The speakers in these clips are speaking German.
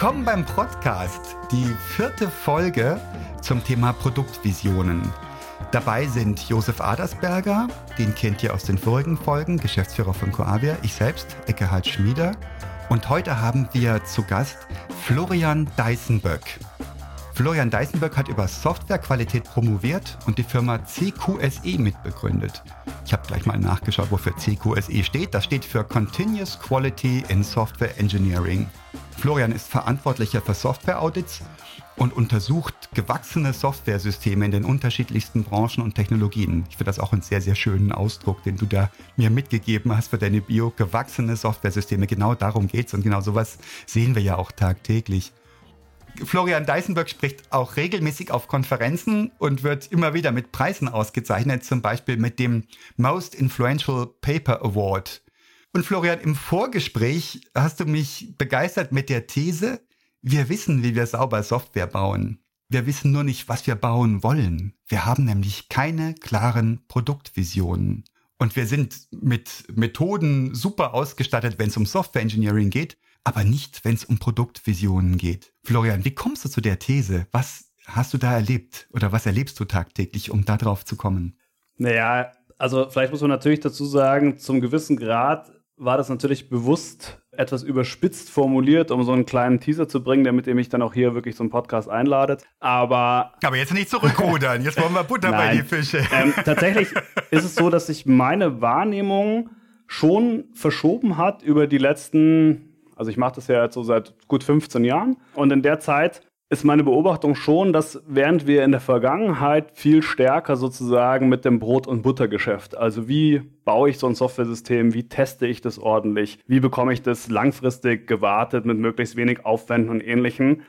Willkommen beim Podcast, die vierte Folge zum Thema Produktvisionen. Dabei sind Josef Adersberger, den kennt ihr aus den vorigen Folgen, Geschäftsführer von Coavia, ich selbst, Eckehard Schmieder. Und heute haben wir zu Gast Florian Deisenböck. Florian Deisenböck hat über Softwarequalität promoviert und die Firma CQSE mitbegründet. Ich habe gleich mal nachgeschaut, wofür CQSE steht. Das steht für Continuous Quality in Software Engineering. Florian ist Verantwortlicher für Software-Audits und untersucht gewachsene Softwaresysteme in den unterschiedlichsten Branchen und Technologien. Ich finde das auch einen sehr, sehr schönen Ausdruck, den du da mir mitgegeben hast für deine Bio. Gewachsene Softwaresysteme, genau darum geht es und genau sowas sehen wir ja auch tagtäglich. Florian Deisenberg spricht auch regelmäßig auf Konferenzen und wird immer wieder mit Preisen ausgezeichnet, zum Beispiel mit dem Most Influential Paper Award. Und Florian, im Vorgespräch hast du mich begeistert mit der These, wir wissen, wie wir sauber Software bauen. Wir wissen nur nicht, was wir bauen wollen. Wir haben nämlich keine klaren Produktvisionen. Und wir sind mit Methoden super ausgestattet, wenn es um Software Engineering geht, aber nicht, wenn es um Produktvisionen geht. Florian, wie kommst du zu der These? Was hast du da erlebt oder was erlebst du tagtäglich, um da drauf zu kommen? Naja, also vielleicht muss man natürlich dazu sagen, zum gewissen Grad war das natürlich bewusst etwas überspitzt formuliert, um so einen kleinen Teaser zu bringen, damit ihr mich dann auch hier wirklich zum Podcast einladet. Aber. Aber jetzt nicht zurückrudern. Jetzt wollen wir Butter bei die Fische. Ähm, tatsächlich ist es so, dass sich meine Wahrnehmung schon verschoben hat über die letzten also ich mache das ja jetzt so seit gut 15 Jahren. Und in der Zeit ist meine Beobachtung schon, dass während wir in der Vergangenheit viel stärker sozusagen mit dem Brot- und Buttergeschäft, also wie baue ich so ein Softwaresystem, wie teste ich das ordentlich, wie bekomme ich das langfristig gewartet mit möglichst wenig Aufwänden und ähnlichem,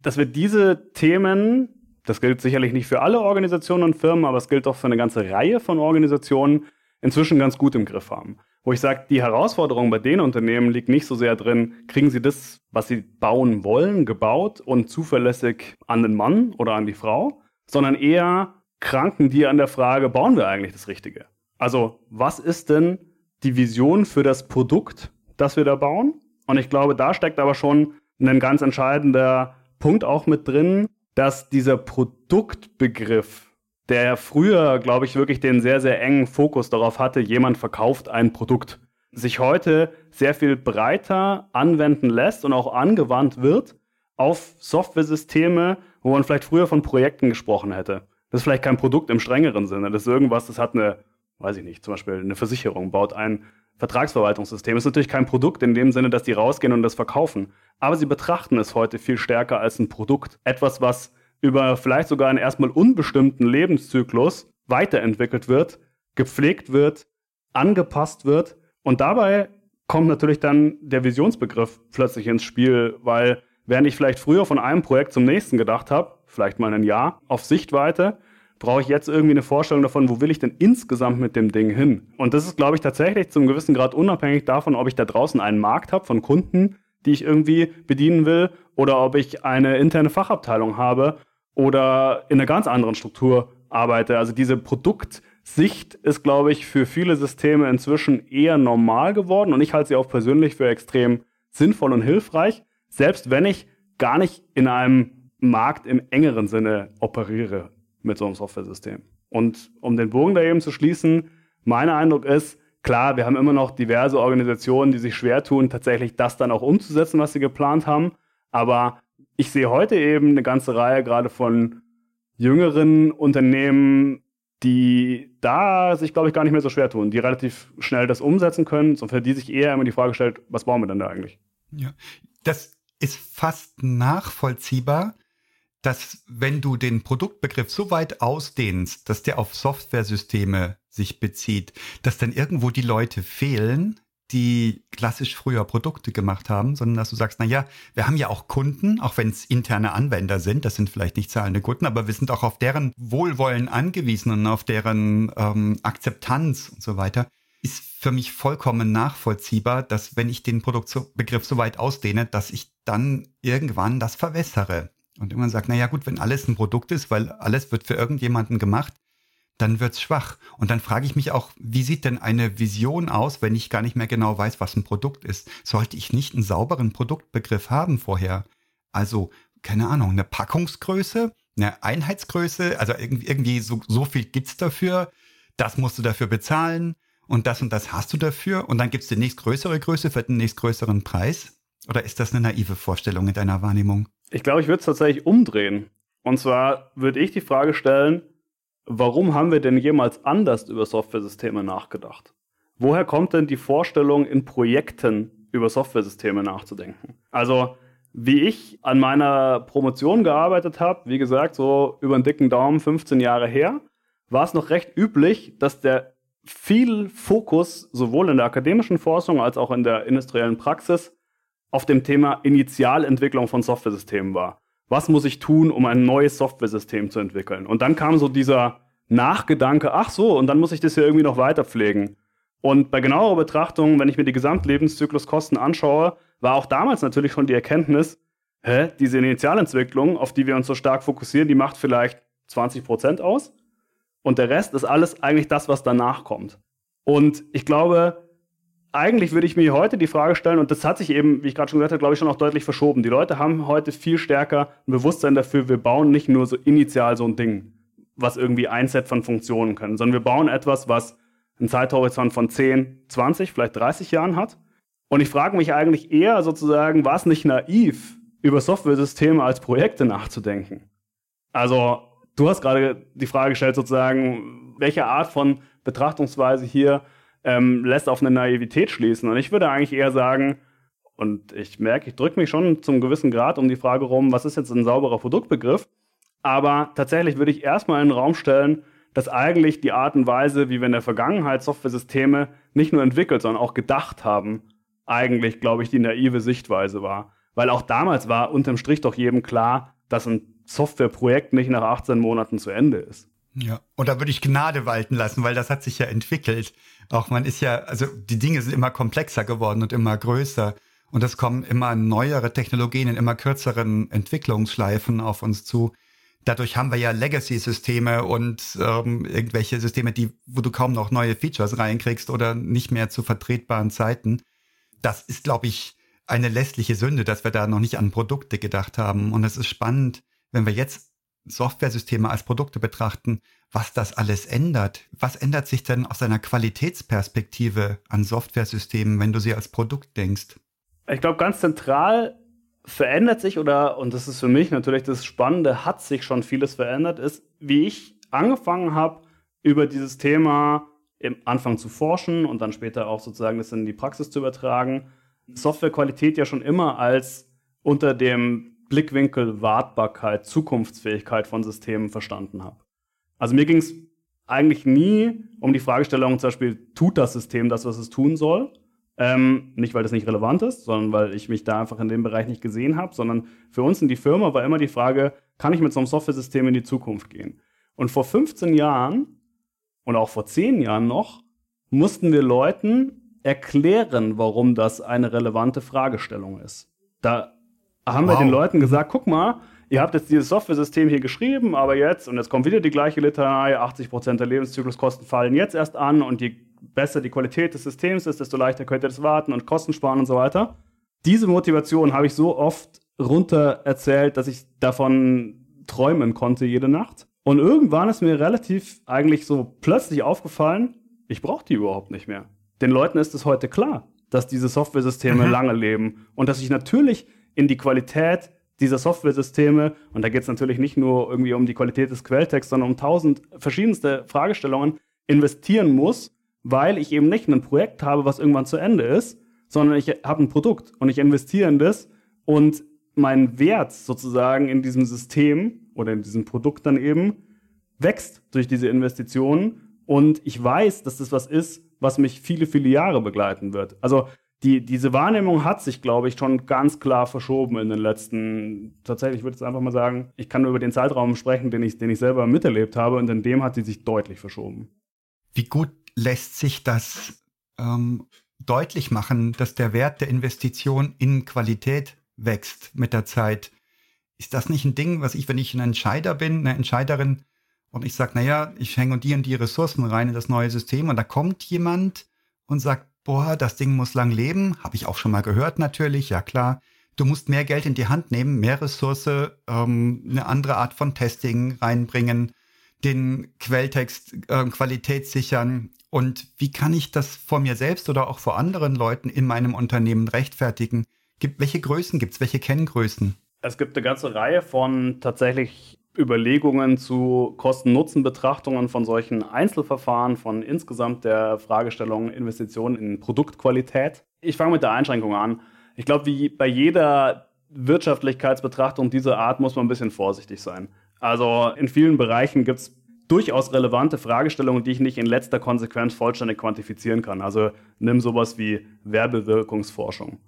dass wir diese Themen, das gilt sicherlich nicht für alle Organisationen und Firmen, aber es gilt auch für eine ganze Reihe von Organisationen, inzwischen ganz gut im Griff haben. Wo ich sage, die Herausforderung bei den Unternehmen liegt nicht so sehr drin, kriegen sie das, was sie bauen wollen, gebaut und zuverlässig an den Mann oder an die Frau, sondern eher kranken die an der Frage, bauen wir eigentlich das Richtige? Also, was ist denn die Vision für das Produkt, das wir da bauen? Und ich glaube, da steckt aber schon ein ganz entscheidender Punkt auch mit drin, dass dieser Produktbegriff der früher, glaube ich, wirklich den sehr, sehr engen Fokus darauf hatte, jemand verkauft ein Produkt, sich heute sehr viel breiter anwenden lässt und auch angewandt wird auf Softwaresysteme, wo man vielleicht früher von Projekten gesprochen hätte. Das ist vielleicht kein Produkt im strengeren Sinne. Das ist irgendwas, das hat eine, weiß ich nicht, zum Beispiel eine Versicherung, baut ein Vertragsverwaltungssystem. Das ist natürlich kein Produkt in dem Sinne, dass die rausgehen und das verkaufen. Aber sie betrachten es heute viel stärker als ein Produkt. Etwas, was über vielleicht sogar einen erstmal unbestimmten Lebenszyklus weiterentwickelt wird, gepflegt wird, angepasst wird. Und dabei kommt natürlich dann der Visionsbegriff plötzlich ins Spiel, weil während ich vielleicht früher von einem Projekt zum nächsten gedacht habe, vielleicht mal ein Jahr auf Sichtweite, brauche ich jetzt irgendwie eine Vorstellung davon, wo will ich denn insgesamt mit dem Ding hin? Und das ist, glaube ich, tatsächlich zum gewissen Grad unabhängig davon, ob ich da draußen einen Markt habe von Kunden, die ich irgendwie bedienen will, oder ob ich eine interne Fachabteilung habe oder in einer ganz anderen Struktur arbeite. Also diese Produktsicht ist, glaube ich, für viele Systeme inzwischen eher normal geworden und ich halte sie auch persönlich für extrem sinnvoll und hilfreich, selbst wenn ich gar nicht in einem Markt im engeren Sinne operiere mit so einem Software-System. Und um den Bogen da eben zu schließen, mein Eindruck ist, klar, wir haben immer noch diverse Organisationen, die sich schwer tun, tatsächlich das dann auch umzusetzen, was sie geplant haben. Aber ich sehe heute eben eine ganze Reihe gerade von jüngeren Unternehmen, die da sich, glaube ich, gar nicht mehr so schwer tun, die relativ schnell das umsetzen können und für die sich eher immer die Frage stellt, was bauen wir denn da eigentlich? Ja, das ist fast nachvollziehbar, dass wenn du den Produktbegriff so weit ausdehnst, dass der auf Softwaresysteme sich bezieht, dass dann irgendwo die Leute fehlen, die klassisch früher Produkte gemacht haben, sondern dass du sagst, na ja, wir haben ja auch Kunden, auch wenn es interne Anwender sind, das sind vielleicht nicht zahlende Kunden, aber wir sind auch auf deren Wohlwollen angewiesen und auf deren ähm, Akzeptanz und so weiter. Ist für mich vollkommen nachvollziehbar, dass wenn ich den Produktbegriff so weit ausdehne, dass ich dann irgendwann das verwässere. Und irgendwann sagt, na ja gut, wenn alles ein Produkt ist, weil alles wird für irgendjemanden gemacht, dann wird's schwach. Und dann frage ich mich auch, wie sieht denn eine Vision aus, wenn ich gar nicht mehr genau weiß, was ein Produkt ist? Sollte ich nicht einen sauberen Produktbegriff haben vorher? Also, keine Ahnung, eine Packungsgröße, eine Einheitsgröße, also irgendwie so, so viel gibt's dafür, das musst du dafür bezahlen und das und das hast du dafür und dann gibt's die nächstgrößere Größe für den nächstgrößeren Preis? Oder ist das eine naive Vorstellung in deiner Wahrnehmung? Ich glaube, ich würde es tatsächlich umdrehen. Und zwar würde ich die Frage stellen, warum haben wir denn jemals anders über Softwaresysteme nachgedacht? Woher kommt denn die Vorstellung, in Projekten über Softwaresysteme nachzudenken? Also, wie ich an meiner Promotion gearbeitet habe, wie gesagt, so über einen dicken Daumen 15 Jahre her, war es noch recht üblich, dass der viel Fokus sowohl in der akademischen Forschung als auch in der industriellen Praxis auf dem Thema Initialentwicklung von Softwaresystemen war. Was muss ich tun, um ein neues Softwaresystem zu entwickeln? Und dann kam so dieser Nachgedanke, ach so, und dann muss ich das ja irgendwie noch weiter pflegen. Und bei genauerer Betrachtung, wenn ich mir die Gesamtlebenszykluskosten anschaue, war auch damals natürlich schon die Erkenntnis, hä, diese Initialentwicklung, auf die wir uns so stark fokussieren, die macht vielleicht 20 Prozent aus. Und der Rest ist alles eigentlich das, was danach kommt. Und ich glaube, eigentlich würde ich mir heute die Frage stellen, und das hat sich eben, wie ich gerade schon gesagt habe, glaube ich, schon auch deutlich verschoben. Die Leute haben heute viel stärker ein Bewusstsein dafür, wir bauen nicht nur so initial so ein Ding, was irgendwie ein Set von Funktionen können, sondern wir bauen etwas, was einen Zeithorizont von 10, 20, vielleicht 30 Jahren hat. Und ich frage mich eigentlich eher sozusagen, war es nicht naiv, über Software-Systeme als Projekte nachzudenken? Also, du hast gerade die Frage gestellt, sozusagen, welche Art von Betrachtungsweise hier ähm, lässt auf eine Naivität schließen. Und ich würde eigentlich eher sagen, und ich merke, ich drücke mich schon zum gewissen Grad um die Frage rum, was ist jetzt ein sauberer Produktbegriff? Aber tatsächlich würde ich erstmal in den Raum stellen, dass eigentlich die Art und Weise, wie wir in der Vergangenheit Software-Systeme nicht nur entwickelt, sondern auch gedacht haben, eigentlich, glaube ich, die naive Sichtweise war. Weil auch damals war unterm Strich doch jedem klar, dass ein Softwareprojekt nicht nach 18 Monaten zu Ende ist. Ja, und da würde ich Gnade walten lassen, weil das hat sich ja entwickelt. Auch man ist ja, also die Dinge sind immer komplexer geworden und immer größer. Und es kommen immer neuere Technologien in immer kürzeren Entwicklungsschleifen auf uns zu dadurch haben wir ja Legacy-Systeme und ähm, irgendwelche Systeme, die, wo du kaum noch neue Features reinkriegst oder nicht mehr zu vertretbaren Zeiten. Das ist, glaube ich, eine lässliche Sünde, dass wir da noch nicht an Produkte gedacht haben. Und es ist spannend, wenn wir jetzt Softwaresysteme als Produkte betrachten, was das alles ändert. Was ändert sich denn aus einer Qualitätsperspektive an Softwaresystemen, wenn du sie als Produkt denkst? Ich glaube, ganz zentral verändert sich oder, und das ist für mich natürlich das Spannende, hat sich schon vieles verändert, ist, wie ich angefangen habe, über dieses Thema im Anfang zu forschen und dann später auch sozusagen das in die Praxis zu übertragen, Softwarequalität ja schon immer als unter dem Blickwinkel Wartbarkeit, Zukunftsfähigkeit von Systemen verstanden habe. Also mir ging es eigentlich nie um die Fragestellung zum Beispiel, tut das System das, was es tun soll, ähm, nicht, weil das nicht relevant ist, sondern weil ich mich da einfach in dem Bereich nicht gesehen habe, sondern für uns in die Firma war immer die Frage, kann ich mit so einem Software-System in die Zukunft gehen? Und vor 15 Jahren und auch vor 10 Jahren noch mussten wir Leuten erklären, warum das eine relevante Fragestellung ist. Da haben wow. wir den Leuten gesagt, guck mal, ihr habt jetzt dieses Software-System hier geschrieben, aber jetzt, und jetzt kommt wieder die gleiche Litanei, 80% der Lebenszykluskosten fallen jetzt erst an und die besser die Qualität des Systems ist, desto leichter könnt ihr das warten und Kosten sparen und so weiter. Diese Motivation habe ich so oft runter erzählt, dass ich davon träumen konnte jede Nacht. Und irgendwann ist mir relativ eigentlich so plötzlich aufgefallen, ich brauche die überhaupt nicht mehr. Den Leuten ist es heute klar, dass diese Softwaresysteme mhm. lange leben und dass ich natürlich in die Qualität dieser Softwaresysteme, und da geht es natürlich nicht nur irgendwie um die Qualität des Quelltexts, sondern um tausend verschiedenste Fragestellungen, investieren muss, weil ich eben nicht ein Projekt habe, was irgendwann zu Ende ist, sondern ich habe ein Produkt und ich investiere in das. Und mein Wert sozusagen in diesem System oder in diesem Produkt dann eben wächst durch diese Investitionen. Und ich weiß, dass das was ist, was mich viele, viele Jahre begleiten wird. Also die, diese Wahrnehmung hat sich, glaube ich, schon ganz klar verschoben in den letzten, tatsächlich würde ich einfach mal sagen, ich kann nur über den Zeitraum sprechen, den ich, den ich selber miterlebt habe und in dem hat sie sich deutlich verschoben. Wie gut lässt sich das ähm, deutlich machen, dass der Wert der Investition in Qualität wächst mit der Zeit. Ist das nicht ein Ding, was ich, wenn ich ein Entscheider bin, eine Entscheiderin, und ich sage, naja, ich hänge die und die Ressourcen rein in das neue System und da kommt jemand und sagt, boah, das Ding muss lang leben, habe ich auch schon mal gehört natürlich, ja klar. du musst mehr Geld in die Hand nehmen, mehr Ressource, ähm, eine andere Art von Testing reinbringen, den Quelltext äh, Qualität sichern. Und wie kann ich das vor mir selbst oder auch vor anderen Leuten in meinem Unternehmen rechtfertigen? Gibt, welche Größen gibt es? Welche Kenngrößen? Es gibt eine ganze Reihe von tatsächlich Überlegungen zu Kosten-Nutzen-Betrachtungen von solchen Einzelverfahren, von insgesamt der Fragestellung Investitionen in Produktqualität. Ich fange mit der Einschränkung an. Ich glaube, wie bei jeder Wirtschaftlichkeitsbetrachtung dieser Art muss man ein bisschen vorsichtig sein. Also in vielen Bereichen gibt es durchaus relevante Fragestellungen, die ich nicht in letzter Konsequenz vollständig quantifizieren kann. Also nimm sowas wie Werbewirkungsforschung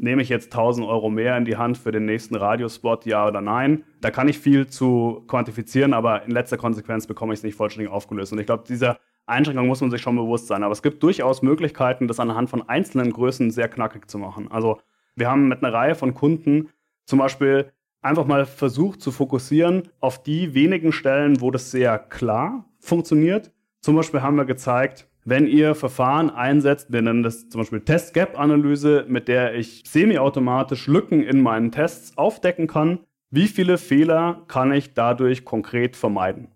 nehme ich jetzt 1000 Euro mehr in die Hand für den nächsten Radiospot, ja oder nein? Da kann ich viel zu quantifizieren, aber in letzter Konsequenz bekomme ich es nicht vollständig aufgelöst. Und ich glaube, dieser Einschränkung muss man sich schon bewusst sein. Aber es gibt durchaus Möglichkeiten, das anhand von einzelnen Größen sehr knackig zu machen. Also wir haben mit einer Reihe von Kunden zum Beispiel einfach mal versucht zu fokussieren auf die wenigen Stellen, wo das sehr klar funktioniert. Zum Beispiel haben wir gezeigt, wenn ihr Verfahren einsetzt, wir nennen das zum Beispiel Test-Gap-Analyse, mit der ich semiautomatisch Lücken in meinen Tests aufdecken kann, wie viele Fehler kann ich dadurch konkret vermeiden?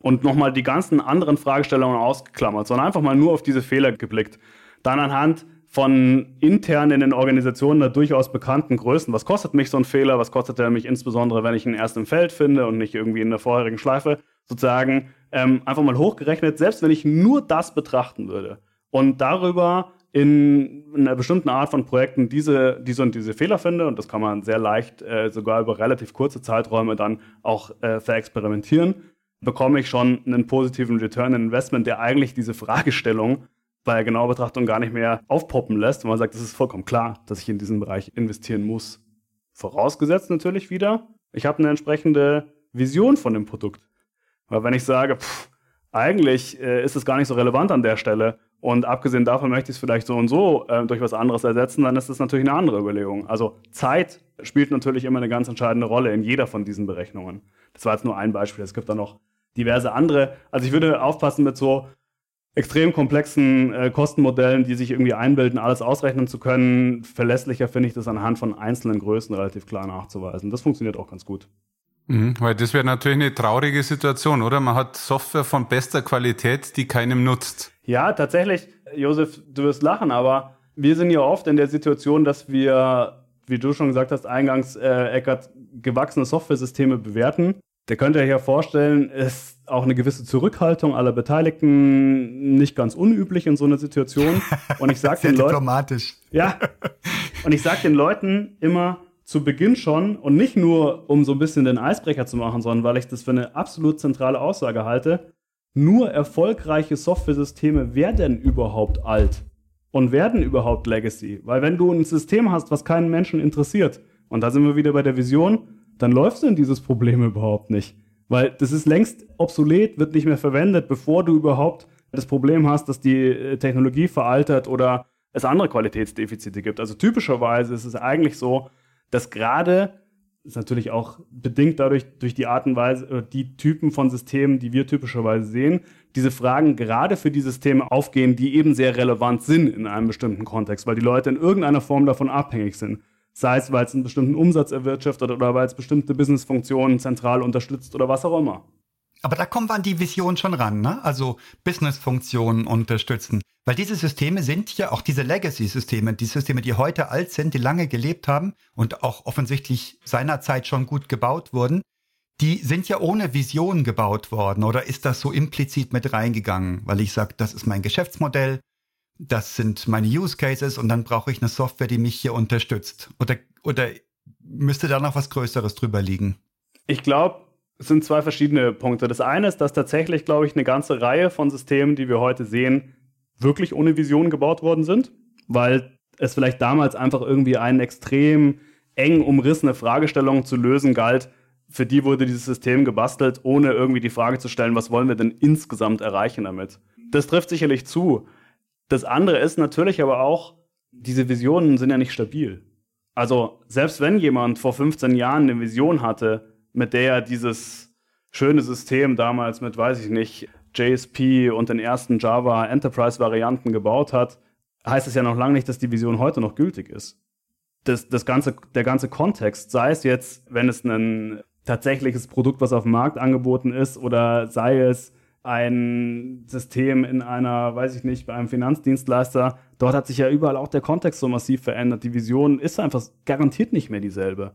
Und nochmal die ganzen anderen Fragestellungen ausgeklammert, sondern einfach mal nur auf diese Fehler geblickt. Dann anhand von intern in den Organisationen da durchaus bekannten Größen. Was kostet mich so ein Fehler? Was kostet er mich insbesondere, wenn ich ihn erst im Feld finde und nicht irgendwie in der vorherigen Schleife? Sozusagen ähm, einfach mal hochgerechnet, selbst wenn ich nur das betrachten würde und darüber in einer bestimmten Art von Projekten diese, diese und diese Fehler finde, und das kann man sehr leicht äh, sogar über relativ kurze Zeiträume dann auch äh, verexperimentieren, bekomme ich schon einen positiven Return on Investment, der eigentlich diese Fragestellung bei der genauen Betrachtung gar nicht mehr aufpoppen lässt, und man sagt, es ist vollkommen klar, dass ich in diesen Bereich investieren muss. Vorausgesetzt natürlich wieder, ich habe eine entsprechende Vision von dem Produkt. Weil wenn ich sage, pff, eigentlich äh, ist es gar nicht so relevant an der Stelle und abgesehen davon möchte ich es vielleicht so und so äh, durch was anderes ersetzen, dann ist das natürlich eine andere Überlegung. Also Zeit spielt natürlich immer eine ganz entscheidende Rolle in jeder von diesen Berechnungen. Das war jetzt nur ein Beispiel. Es gibt da noch diverse andere. Also ich würde aufpassen mit so extrem komplexen äh, Kostenmodellen, die sich irgendwie einbilden, alles ausrechnen zu können. Verlässlicher finde ich das anhand von einzelnen Größen relativ klar nachzuweisen. Das funktioniert auch ganz gut. Mhm, weil das wäre natürlich eine traurige Situation, oder? Man hat Software von bester Qualität, die keinem nutzt. Ja, tatsächlich, Josef, du wirst lachen, aber wir sind ja oft in der Situation, dass wir, wie du schon gesagt hast, eingangs, äh, Eckert, gewachsene Software-Systeme bewerten. Der könnte ja vorstellen, ist auch eine gewisse Zurückhaltung aller Beteiligten nicht ganz unüblich in so einer Situation. Und ich sage den Leuten. Ja. Und ich sage den Leuten immer, zu Beginn schon und nicht nur, um so ein bisschen den Eisbrecher zu machen, sondern weil ich das für eine absolut zentrale Aussage halte. Nur erfolgreiche Software-Systeme werden überhaupt alt und werden überhaupt Legacy. Weil wenn du ein System hast, was keinen Menschen interessiert, und da sind wir wieder bei der Vision, dann läufst du in dieses Problem überhaupt nicht. Weil das ist längst obsolet, wird nicht mehr verwendet, bevor du überhaupt das Problem hast, dass die äh, Technologie veraltet oder es andere Qualitätsdefizite gibt. Also typischerweise ist es eigentlich so, dass gerade, ist natürlich auch bedingt dadurch, durch die Art und Weise, oder die Typen von Systemen, die wir typischerweise sehen, diese Fragen gerade für die Systeme aufgehen, die eben sehr relevant sind in einem bestimmten Kontext, weil die Leute in irgendeiner Form davon abhängig sind. Sei es, weil es einen bestimmten Umsatz erwirtschaftet oder weil es bestimmte Businessfunktionen zentral unterstützt oder was auch immer. Aber da kommen wir an die Vision schon ran, ne? Also Businessfunktionen unterstützen. Weil diese Systeme sind ja auch diese Legacy-Systeme, die Systeme, die heute alt sind, die lange gelebt haben und auch offensichtlich seinerzeit schon gut gebaut wurden, die sind ja ohne Vision gebaut worden. Oder ist das so implizit mit reingegangen? Weil ich sage, das ist mein Geschäftsmodell, das sind meine Use Cases und dann brauche ich eine Software, die mich hier unterstützt. Oder, oder müsste da noch was Größeres drüber liegen? Ich glaube, sind zwei verschiedene Punkte. Das eine ist, dass tatsächlich, glaube ich, eine ganze Reihe von Systemen, die wir heute sehen, wirklich ohne Vision gebaut worden sind, weil es vielleicht damals einfach irgendwie eine extrem eng umrissene Fragestellung zu lösen galt. Für die wurde dieses System gebastelt, ohne irgendwie die Frage zu stellen, was wollen wir denn insgesamt erreichen damit. Das trifft sicherlich zu. Das andere ist natürlich aber auch, diese Visionen sind ja nicht stabil. Also selbst wenn jemand vor 15 Jahren eine Vision hatte, mit der er dieses schöne System damals mit, weiß ich nicht, JSP und den ersten Java Enterprise Varianten gebaut hat, heißt es ja noch lange nicht, dass die Vision heute noch gültig ist. das, das ganze, der ganze Kontext, sei es jetzt, wenn es ein tatsächliches Produkt, was auf dem Markt angeboten ist, oder sei es ein System in einer, weiß ich nicht, bei einem Finanzdienstleister, dort hat sich ja überall auch der Kontext so massiv verändert. Die Vision ist einfach garantiert nicht mehr dieselbe.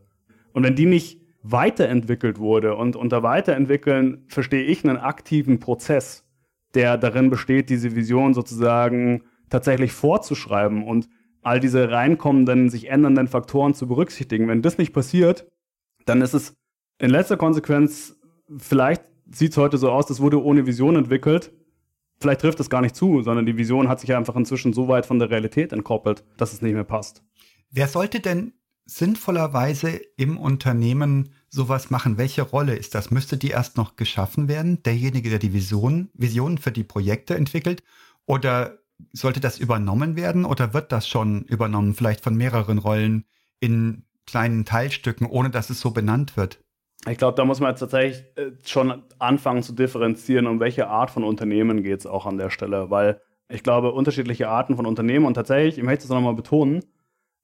Und wenn die nicht weiterentwickelt wurde und unter Weiterentwickeln verstehe ich einen aktiven Prozess, der darin besteht, diese Vision sozusagen tatsächlich vorzuschreiben und all diese reinkommenden, sich ändernden Faktoren zu berücksichtigen. Wenn das nicht passiert, dann ist es in letzter Konsequenz, vielleicht sieht es heute so aus, das wurde ohne Vision entwickelt. Vielleicht trifft es gar nicht zu, sondern die Vision hat sich einfach inzwischen so weit von der Realität entkoppelt, dass es nicht mehr passt. Wer sollte denn sinnvollerweise im Unternehmen sowas machen? Welche Rolle ist das? Müsste die erst noch geschaffen werden? Derjenige, der die Vision, Visionen für die Projekte entwickelt? Oder sollte das übernommen werden? Oder wird das schon übernommen, vielleicht von mehreren Rollen in kleinen Teilstücken, ohne dass es so benannt wird? Ich glaube, da muss man jetzt tatsächlich äh, schon anfangen zu differenzieren, um welche Art von Unternehmen geht es auch an der Stelle, weil ich glaube, unterschiedliche Arten von Unternehmen und tatsächlich, ich möchte es nochmal betonen,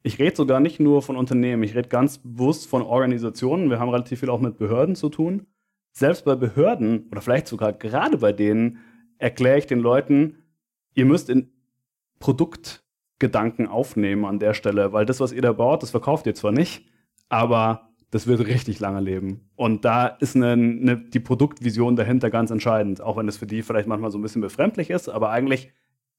ich rede sogar nicht nur von Unternehmen, ich rede ganz bewusst von Organisationen. Wir haben relativ viel auch mit Behörden zu tun. Selbst bei Behörden oder vielleicht sogar gerade bei denen erkläre ich den Leuten, ihr müsst in Produktgedanken aufnehmen an der Stelle, weil das, was ihr da baut, das verkauft ihr zwar nicht, aber das wird richtig lange leben. Und da ist eine, eine, die Produktvision dahinter ganz entscheidend, auch wenn es für die vielleicht manchmal so ein bisschen befremdlich ist, aber eigentlich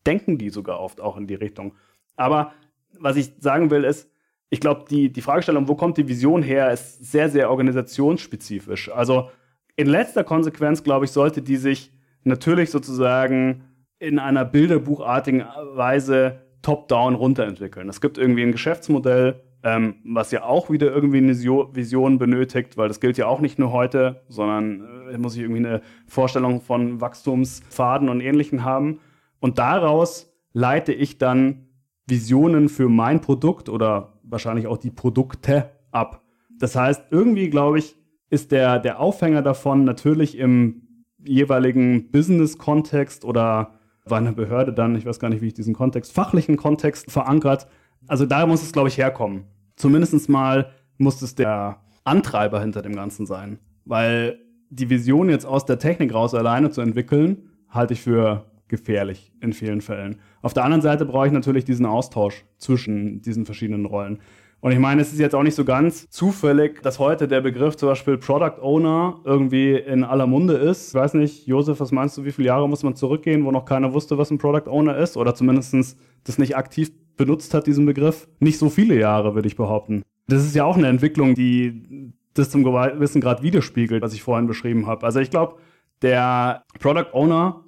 denken die sogar oft auch in die Richtung. Aber was ich sagen will, ist, ich glaube, die, die Fragestellung, wo kommt die Vision her, ist sehr, sehr organisationsspezifisch. Also in letzter Konsequenz, glaube ich, sollte die sich natürlich sozusagen in einer bilderbuchartigen Weise top-down runterentwickeln. Es gibt irgendwie ein Geschäftsmodell, ähm, was ja auch wieder irgendwie eine Vision benötigt, weil das gilt ja auch nicht nur heute, sondern äh, muss ich irgendwie eine Vorstellung von Wachstumspfaden und Ähnlichem haben. Und daraus leite ich dann Visionen für mein Produkt oder wahrscheinlich auch die Produkte ab. Das heißt, irgendwie, glaube ich, ist der, der Aufhänger davon natürlich im jeweiligen Business-Kontext oder bei einer Behörde dann, ich weiß gar nicht, wie ich diesen Kontext, fachlichen Kontext verankert. Also da muss es, glaube ich, herkommen zumindest mal muss es der Antreiber hinter dem Ganzen sein. Weil die Vision jetzt aus der Technik raus alleine zu entwickeln, halte ich für gefährlich in vielen Fällen. Auf der anderen Seite brauche ich natürlich diesen Austausch zwischen diesen verschiedenen Rollen. Und ich meine, es ist jetzt auch nicht so ganz zufällig, dass heute der Begriff zum Beispiel Product Owner irgendwie in aller Munde ist. Ich weiß nicht, Josef, was meinst du, wie viele Jahre muss man zurückgehen, wo noch keiner wusste, was ein Product Owner ist? Oder zumindest das nicht aktiv benutzt hat, diesen Begriff. Nicht so viele Jahre, würde ich behaupten. Das ist ja auch eine Entwicklung, die das zum gewissen Grad widerspiegelt, was ich vorhin beschrieben habe. Also ich glaube, der Product Owner,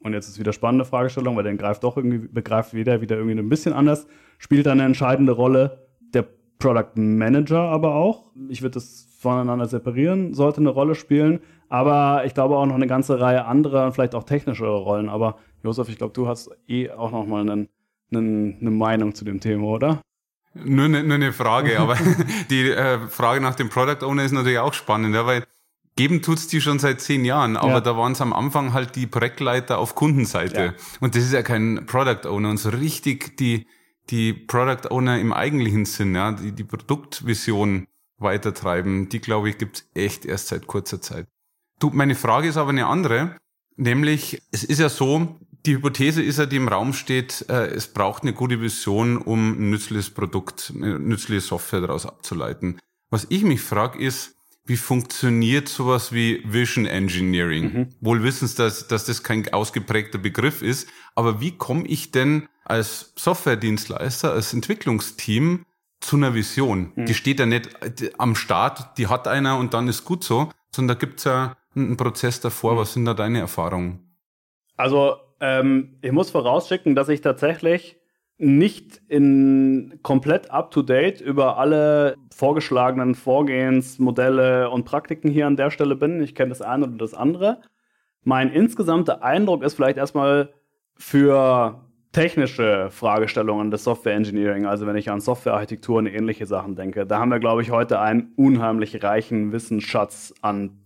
und jetzt ist wieder spannende Fragestellung, weil den greift doch irgendwie, begreift jeder wieder irgendwie ein bisschen anders, spielt da eine entscheidende Rolle. Der Product Manager aber auch. Ich würde das voneinander separieren, sollte eine Rolle spielen. Aber ich glaube auch noch eine ganze Reihe anderer und vielleicht auch technischere Rollen. Aber Josef, ich glaube, du hast eh auch noch mal einen eine, eine Meinung zu dem Thema, oder? Nur nur eine Frage, aber die äh, Frage nach dem Product Owner ist natürlich auch spannend, ja, weil geben tut's die schon seit zehn Jahren, aber ja. da waren es am Anfang halt die Projektleiter auf Kundenseite. Ja. Und das ist ja kein Product Owner. Und so richtig die, die Product Owner im eigentlichen Sinn, ja, die, die Produktvision weitertreiben, die glaube ich gibt's echt erst seit kurzer Zeit. Du, meine Frage ist aber eine andere, nämlich es ist ja so, die Hypothese ist ja, die im Raum steht, äh, es braucht eine gute Vision, um ein nützliches Produkt, eine nützliche Software daraus abzuleiten. Was ich mich frage, ist, wie funktioniert sowas wie Vision Engineering? Mhm. Wohl wissens, dass, dass das kein ausgeprägter Begriff ist, aber wie komme ich denn als Software-Dienstleister, als Entwicklungsteam zu einer Vision? Mhm. Die steht ja nicht am Start, die hat einer und dann ist gut so, sondern da gibt's ja einen Prozess davor. Mhm. Was sind da deine Erfahrungen? Also ähm, ich muss vorausschicken, dass ich tatsächlich nicht in komplett up to date über alle vorgeschlagenen Vorgehensmodelle und Praktiken hier an der Stelle bin. Ich kenne das eine oder das andere. Mein insgesamter Eindruck ist vielleicht erstmal für technische Fragestellungen des Software Engineering, also wenn ich an Softwarearchitektur und ähnliche Sachen denke, da haben wir, glaube ich, heute einen unheimlich reichen Wissensschatz an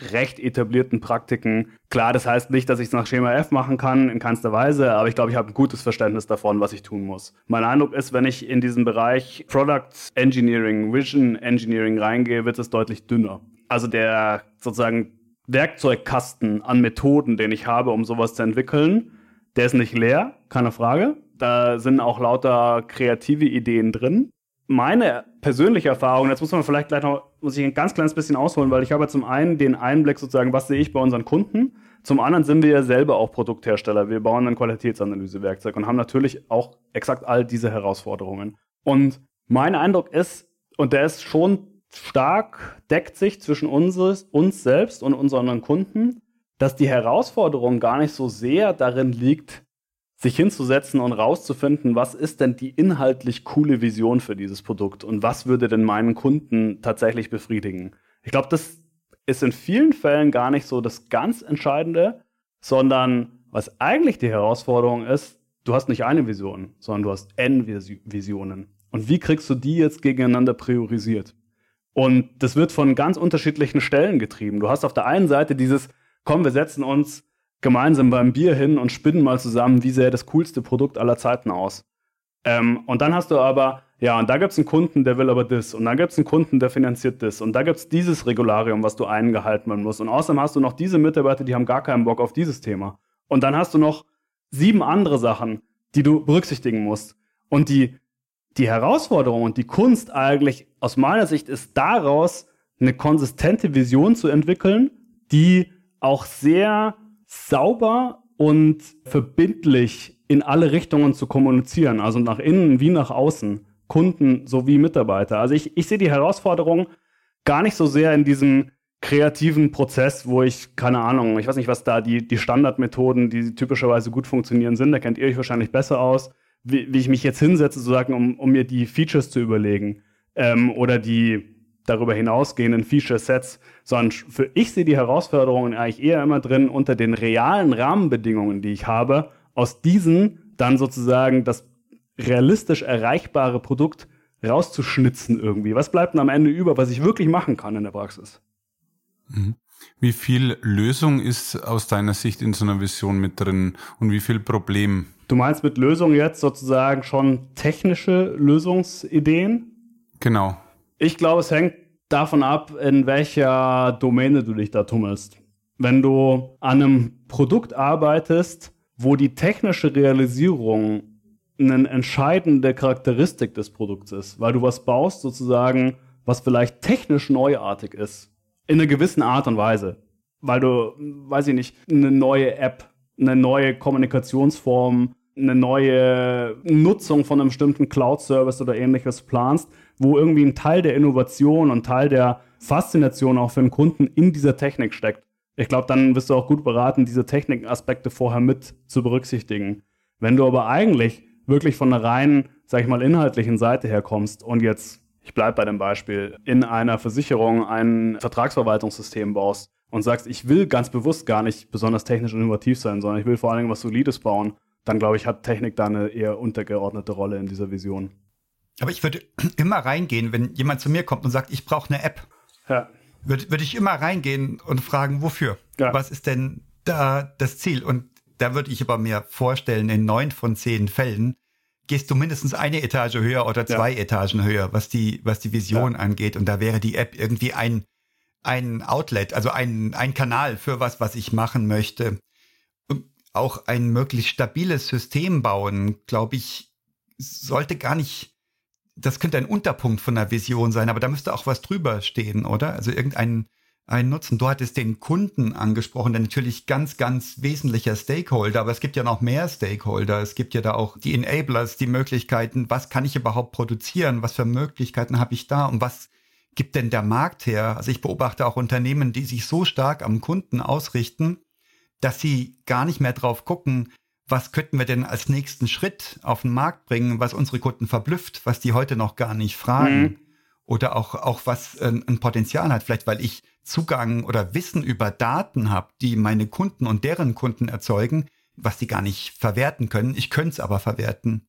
recht etablierten Praktiken. Klar, das heißt nicht, dass ich es nach Schema F machen kann, in keinster Weise, aber ich glaube, ich habe ein gutes Verständnis davon, was ich tun muss. Mein Eindruck ist, wenn ich in diesen Bereich Product Engineering, Vision Engineering reingehe, wird es deutlich dünner. Also der sozusagen Werkzeugkasten an Methoden, den ich habe, um sowas zu entwickeln, der ist nicht leer, keine Frage. Da sind auch lauter kreative Ideen drin. Meine persönliche Erfahrung, jetzt muss man vielleicht gleich noch, muss ich ein ganz kleines bisschen ausholen, weil ich habe zum einen den Einblick sozusagen, was sehe ich bei unseren Kunden. Zum anderen sind wir ja selber auch Produkthersteller. Wir bauen ein Qualitätsanalysewerkzeug und haben natürlich auch exakt all diese Herausforderungen. Und mein Eindruck ist, und der ist schon stark, deckt sich zwischen unseres, uns selbst und unseren Kunden, dass die Herausforderung gar nicht so sehr darin liegt, sich hinzusetzen und rauszufinden, was ist denn die inhaltlich coole Vision für dieses Produkt und was würde denn meinen Kunden tatsächlich befriedigen. Ich glaube, das ist in vielen Fällen gar nicht so das ganz Entscheidende, sondern was eigentlich die Herausforderung ist, du hast nicht eine Vision, sondern du hast N Visionen. Und wie kriegst du die jetzt gegeneinander priorisiert? Und das wird von ganz unterschiedlichen Stellen getrieben. Du hast auf der einen Seite dieses, komm, wir setzen uns gemeinsam beim Bier hin und spinnen mal zusammen, wie sähe das coolste Produkt aller Zeiten aus. Ähm, und dann hast du aber, ja, und da gibt es einen Kunden, der will aber das. Und dann gibt es einen Kunden, der finanziert das. Und da gibt es dieses Regularium, was du eingehalten werden musst. Und außerdem hast du noch diese Mitarbeiter, die haben gar keinen Bock auf dieses Thema. Und dann hast du noch sieben andere Sachen, die du berücksichtigen musst. Und die die Herausforderung und die Kunst eigentlich aus meiner Sicht ist daraus eine konsistente Vision zu entwickeln, die auch sehr sauber und verbindlich in alle Richtungen zu kommunizieren, also nach innen wie nach außen, Kunden sowie Mitarbeiter. Also ich, ich sehe die Herausforderung gar nicht so sehr in diesem kreativen Prozess, wo ich, keine Ahnung, ich weiß nicht, was da die, die Standardmethoden, die typischerweise gut funktionieren sind, da kennt ihr euch wahrscheinlich besser aus wie, wie ich mich jetzt hinsetze, sozusagen, um, um mir die Features zu überlegen ähm, oder die darüber hinausgehenden Feature-Sets, sondern für ich sehe die Herausforderungen eigentlich eher immer drin unter den realen Rahmenbedingungen, die ich habe, aus diesen dann sozusagen das realistisch erreichbare Produkt rauszuschnitzen irgendwie. Was bleibt denn am Ende über, was ich wirklich machen kann in der Praxis? Mhm. Wie viel Lösung ist aus deiner Sicht in so einer Vision mit drin und wie viel Problem? Du meinst mit Lösung jetzt sozusagen schon technische Lösungsideen? Genau. Ich glaube, es hängt davon ab, in welcher Domäne du dich da tummelst. Wenn du an einem Produkt arbeitest, wo die technische Realisierung eine entscheidende Charakteristik des Produkts ist, weil du was baust sozusagen, was vielleicht technisch neuartig ist, in einer gewissen Art und Weise, weil du, weiß ich nicht, eine neue App, eine neue Kommunikationsform, eine neue Nutzung von einem bestimmten Cloud-Service oder ähnliches planst, wo irgendwie ein Teil der Innovation und Teil der Faszination auch für den Kunden in dieser Technik steckt. Ich glaube, dann wirst du auch gut beraten, diese Technikaspekte vorher mit zu berücksichtigen. Wenn du aber eigentlich wirklich von einer reinen, sag ich mal, inhaltlichen Seite herkommst und jetzt, ich bleibe bei dem Beispiel, in einer Versicherung ein Vertragsverwaltungssystem baust und sagst, ich will ganz bewusst gar nicht besonders technisch innovativ sein, sondern ich will vor allen Dingen was Solides bauen, dann glaube ich, hat Technik da eine eher untergeordnete Rolle in dieser Vision. Aber ich würde immer reingehen, wenn jemand zu mir kommt und sagt, ich brauche eine App. Ja. Würde, würde ich immer reingehen und fragen, wofür? Ja. Was ist denn da das Ziel? Und da würde ich aber mir vorstellen, in neun von zehn Fällen gehst du mindestens eine Etage höher oder zwei ja. Etagen höher, was die, was die Vision ja. angeht. Und da wäre die App irgendwie ein, ein Outlet, also ein, ein Kanal für was, was ich machen möchte auch ein möglichst stabiles System bauen, glaube ich, sollte gar nicht, das könnte ein Unterpunkt von der Vision sein, aber da müsste auch was drüber stehen, oder? Also irgendein ein Nutzen. Du hattest den Kunden angesprochen, der natürlich ganz, ganz wesentlicher Stakeholder, aber es gibt ja noch mehr Stakeholder. Es gibt ja da auch die Enablers, die Möglichkeiten, was kann ich überhaupt produzieren, was für Möglichkeiten habe ich da und was gibt denn der Markt her? Also ich beobachte auch Unternehmen, die sich so stark am Kunden ausrichten, dass sie gar nicht mehr drauf gucken, was könnten wir denn als nächsten Schritt auf den Markt bringen, was unsere Kunden verblüfft, was die heute noch gar nicht fragen. Mhm. Oder auch, auch was äh, ein Potenzial hat, vielleicht weil ich Zugang oder Wissen über Daten habe, die meine Kunden und deren Kunden erzeugen, was die gar nicht verwerten können. Ich könnte es aber verwerten.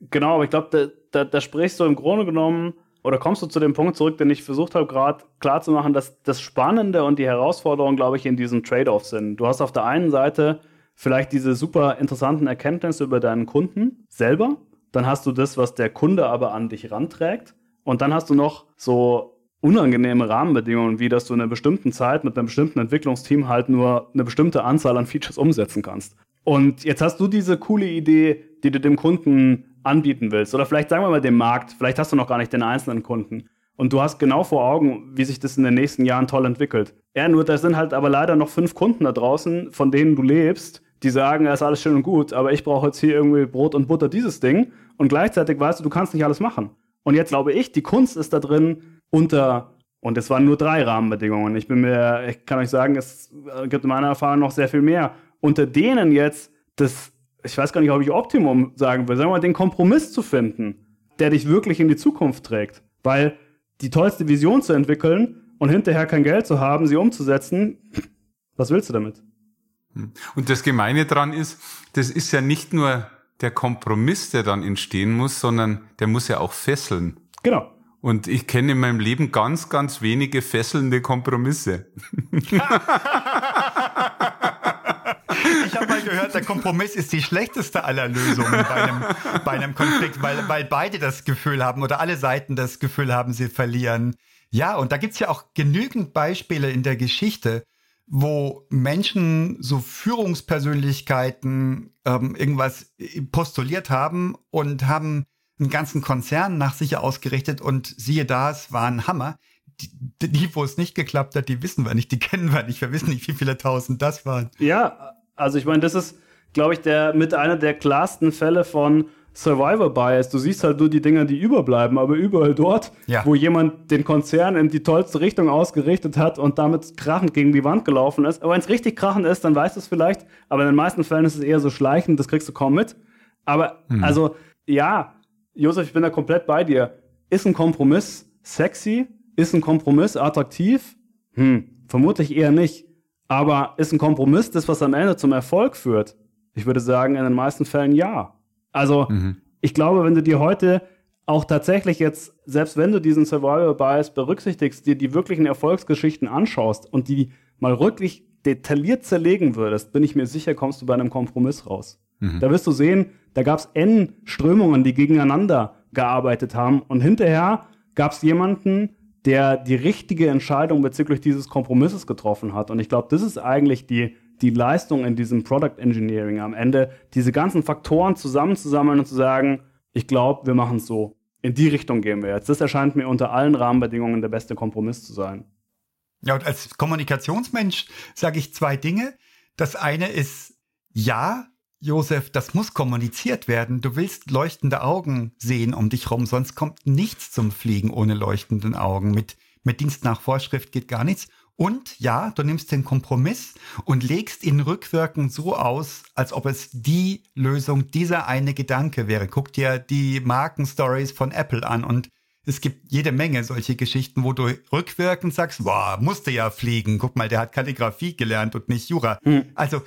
Genau, aber ich glaube, da, da, da sprichst du im Grunde genommen oder kommst du zu dem Punkt zurück, den ich versucht habe, gerade klarzumachen, dass das Spannende und die Herausforderung, glaube ich, in diesem Trade-off sind. Du hast auf der einen Seite vielleicht diese super interessanten Erkenntnisse über deinen Kunden selber, dann hast du das, was der Kunde aber an dich ranträgt und dann hast du noch so unangenehme Rahmenbedingungen, wie dass du in einer bestimmten Zeit mit einem bestimmten Entwicklungsteam halt nur eine bestimmte Anzahl an Features umsetzen kannst. Und jetzt hast du diese coole Idee, die du dem Kunden anbieten willst. Oder vielleicht sagen wir mal dem Markt, vielleicht hast du noch gar nicht den einzelnen Kunden. Und du hast genau vor Augen, wie sich das in den nächsten Jahren toll entwickelt. Ja, nur da sind halt aber leider noch fünf Kunden da draußen, von denen du lebst, die sagen, ja, ist alles schön und gut, aber ich brauche jetzt hier irgendwie Brot und Butter dieses Ding. Und gleichzeitig weißt du, du kannst nicht alles machen. Und jetzt glaube ich, die Kunst ist da drin, unter, und es waren nur drei Rahmenbedingungen. Ich bin mir, ich kann euch sagen, es gibt in meiner Erfahrung noch sehr viel mehr. Unter denen jetzt das ich weiß gar nicht, ob ich Optimum sagen will, sagen wir mal, den Kompromiss zu finden, der dich wirklich in die Zukunft trägt. Weil die tollste Vision zu entwickeln und hinterher kein Geld zu haben, sie umzusetzen, was willst du damit? Hm. Und das Gemeine dran ist, das ist ja nicht nur der Kompromiss, der dann entstehen muss, sondern der muss ja auch fesseln. Genau. Und ich kenne in meinem Leben ganz, ganz wenige fesselnde Kompromisse. Ich habe mal gehört, der Kompromiss ist die schlechteste aller Lösungen bei einem, bei einem Konflikt, weil, weil beide das Gefühl haben oder alle Seiten das Gefühl haben, sie verlieren. Ja, und da gibt's ja auch genügend Beispiele in der Geschichte, wo Menschen, so Führungspersönlichkeiten, ähm, irgendwas postuliert haben und haben einen ganzen Konzern nach sich ausgerichtet und siehe da, es war ein Hammer. Die, die, wo es nicht geklappt hat, die wissen wir nicht, die kennen wir nicht. Wir wissen nicht, wie viele tausend das waren. Ja, also ich meine, das ist, glaube ich, der mit einer der klarsten Fälle von Survivor Bias. Du siehst halt nur die Dinger, die überbleiben, aber überall dort, ja. wo jemand den Konzern in die tollste Richtung ausgerichtet hat und damit krachend gegen die Wand gelaufen ist. Aber wenn es richtig krachend ist, dann weißt du es vielleicht. Aber in den meisten Fällen ist es eher so schleichend, das kriegst du kaum mit. Aber mhm. also, ja, Josef, ich bin da komplett bei dir. Ist ein Kompromiss sexy? Ist ein Kompromiss attraktiv? Hm, vermutlich eher nicht. Aber ist ein Kompromiss das, was am Ende zum Erfolg führt? Ich würde sagen, in den meisten Fällen ja. Also, mhm. ich glaube, wenn du dir heute auch tatsächlich jetzt, selbst wenn du diesen Survival Bias berücksichtigst, dir die wirklichen Erfolgsgeschichten anschaust und die mal wirklich detailliert zerlegen würdest, bin ich mir sicher, kommst du bei einem Kompromiss raus. Mhm. Da wirst du sehen, da gab es N Strömungen, die gegeneinander gearbeitet haben und hinterher gab es jemanden, der die richtige Entscheidung bezüglich dieses Kompromisses getroffen hat. Und ich glaube, das ist eigentlich die, die Leistung in diesem Product Engineering am Ende, diese ganzen Faktoren zusammenzusammeln und zu sagen, ich glaube, wir machen es so. In die Richtung gehen wir jetzt. Das erscheint mir unter allen Rahmenbedingungen der beste Kompromiss zu sein. Ja, und als Kommunikationsmensch sage ich zwei Dinge. Das eine ist, ja, Josef, das muss kommuniziert werden. Du willst leuchtende Augen sehen um dich rum, sonst kommt nichts zum Fliegen ohne leuchtenden Augen. Mit, mit Dienst nach Vorschrift geht gar nichts. Und ja, du nimmst den Kompromiss und legst ihn rückwirkend so aus, als ob es die Lösung, dieser eine Gedanke wäre. Guck dir die Markenstories von Apple an und es gibt jede Menge solche Geschichten, wo du rückwirkend sagst, boah, musste ja fliegen. Guck mal, der hat Kalligrafie gelernt und nicht Jura. Hm. Also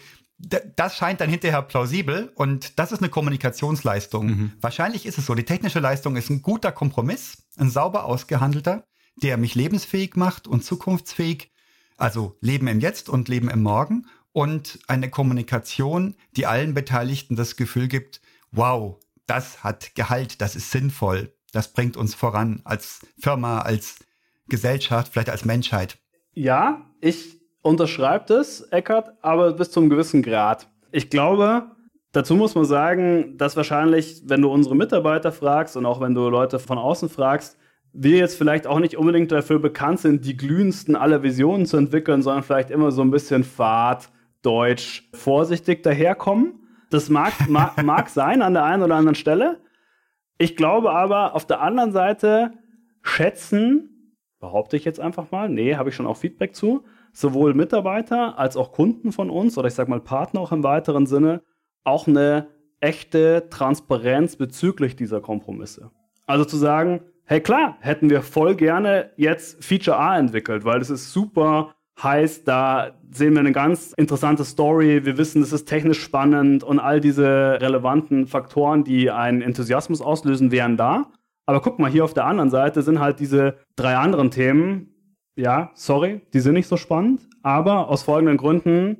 das scheint dann hinterher plausibel und das ist eine Kommunikationsleistung. Mhm. Wahrscheinlich ist es so. Die technische Leistung ist ein guter Kompromiss, ein sauber ausgehandelter, der mich lebensfähig macht und zukunftsfähig. Also Leben im Jetzt und Leben im Morgen und eine Kommunikation, die allen Beteiligten das Gefühl gibt, wow, das hat Gehalt, das ist sinnvoll, das bringt uns voran als Firma, als Gesellschaft, vielleicht als Menschheit. Ja, ich unterschreibt es, Eckert, aber bis zum gewissen Grad. Ich glaube, dazu muss man sagen, dass wahrscheinlich, wenn du unsere Mitarbeiter fragst und auch wenn du Leute von außen fragst, wir jetzt vielleicht auch nicht unbedingt dafür bekannt sind, die glühendsten aller Visionen zu entwickeln, sondern vielleicht immer so ein bisschen fad, deutsch, vorsichtig daherkommen. Das mag, mag, mag sein an der einen oder anderen Stelle. Ich glaube aber auf der anderen Seite schätzen, behaupte ich jetzt einfach mal, nee, habe ich schon auch Feedback zu, sowohl Mitarbeiter als auch Kunden von uns oder ich sage mal Partner auch im weiteren Sinne auch eine echte Transparenz bezüglich dieser Kompromisse. Also zu sagen, hey klar, hätten wir voll gerne jetzt Feature A entwickelt, weil das ist super heiß, da sehen wir eine ganz interessante Story, wir wissen, es ist technisch spannend und all diese relevanten Faktoren, die einen Enthusiasmus auslösen, wären da. Aber guck mal, hier auf der anderen Seite sind halt diese drei anderen Themen. Ja, sorry, die sind nicht so spannend, aber aus folgenden Gründen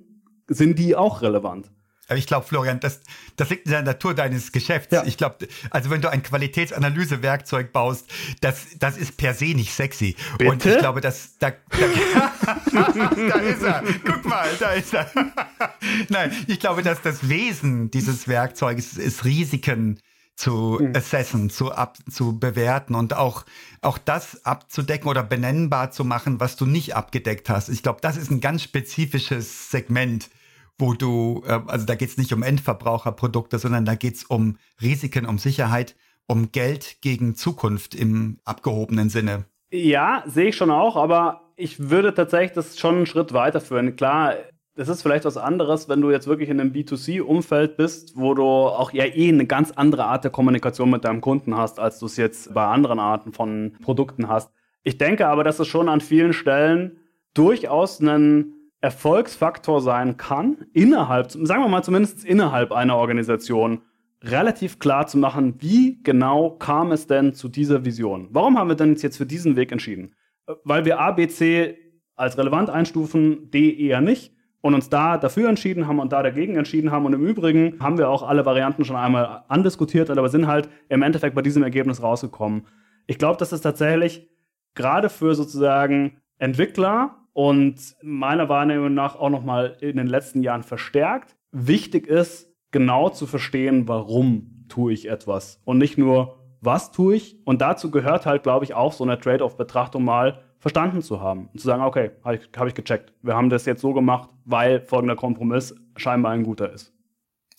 sind die auch relevant. Aber ich glaube, Florian, das, das liegt in der Natur deines Geschäfts. Ja. Ich glaube, also wenn du ein Qualitätsanalysewerkzeug baust, das, das ist per se nicht sexy. Bitte? Und ich glaube, dass da, da, da ist er. Guck mal, da ist er. Nein, ich glaube, dass das Wesen dieses Werkzeuges ist, Risiken zu mhm. assessen, zu, ab, zu bewerten und auch, auch das abzudecken oder benennbar zu machen, was du nicht abgedeckt hast. Ich glaube, das ist ein ganz spezifisches Segment wo du, äh, also da geht es nicht um Endverbraucherprodukte, sondern da geht es um Risiken, um Sicherheit, um Geld gegen Zukunft im abgehobenen Sinne. Ja, sehe ich schon auch, aber ich würde tatsächlich das schon einen Schritt weiterführen. Klar, das ist vielleicht was anderes, wenn du jetzt wirklich in einem B2C-Umfeld bist, wo du auch ja eh eine ganz andere Art der Kommunikation mit deinem Kunden hast, als du es jetzt bei anderen Arten von Produkten hast. Ich denke aber, dass es schon an vielen Stellen durchaus einen Erfolgsfaktor sein kann, innerhalb, sagen wir mal zumindest innerhalb einer Organisation, relativ klar zu machen, wie genau kam es denn zu dieser Vision? Warum haben wir denn jetzt für diesen Weg entschieden? Weil wir A, B, C als relevant einstufen, D eher nicht und uns da dafür entschieden haben und da dagegen entschieden haben. Und im Übrigen haben wir auch alle Varianten schon einmal andiskutiert, aber sind halt im Endeffekt bei diesem Ergebnis rausgekommen. Ich glaube, dass es tatsächlich gerade für sozusagen Entwickler und meiner Wahrnehmung nach auch nochmal in den letzten Jahren verstärkt. Wichtig ist, genau zu verstehen, warum tue ich etwas und nicht nur, was tue ich. Und dazu gehört halt, glaube ich, auch so eine Trade-off-Betrachtung mal verstanden zu haben und zu sagen, okay, habe ich, hab ich gecheckt. Wir haben das jetzt so gemacht, weil folgender Kompromiss scheinbar ein guter ist.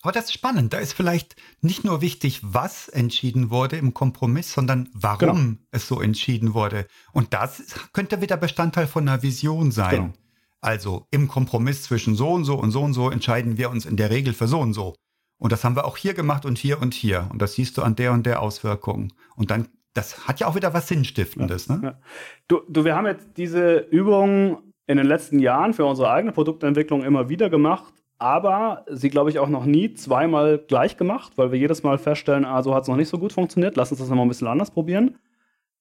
Aber das ist spannend. Da ist vielleicht nicht nur wichtig, was entschieden wurde im Kompromiss, sondern warum genau. es so entschieden wurde. Und das könnte wieder Bestandteil von einer Vision sein. Genau. Also im Kompromiss zwischen so und so und so und so entscheiden wir uns in der Regel für so und so. Und das haben wir auch hier gemacht und hier und hier. Und das siehst du an der und der Auswirkung. Und dann, das hat ja auch wieder was Sinnstiftendes. Ja, ne? Ja. Du, du, wir haben jetzt diese Übung in den letzten Jahren für unsere eigene Produktentwicklung immer wieder gemacht aber sie, glaube ich, auch noch nie zweimal gleich gemacht, weil wir jedes Mal feststellen, ah, so hat es noch nicht so gut funktioniert, lass uns das nochmal ein bisschen anders probieren.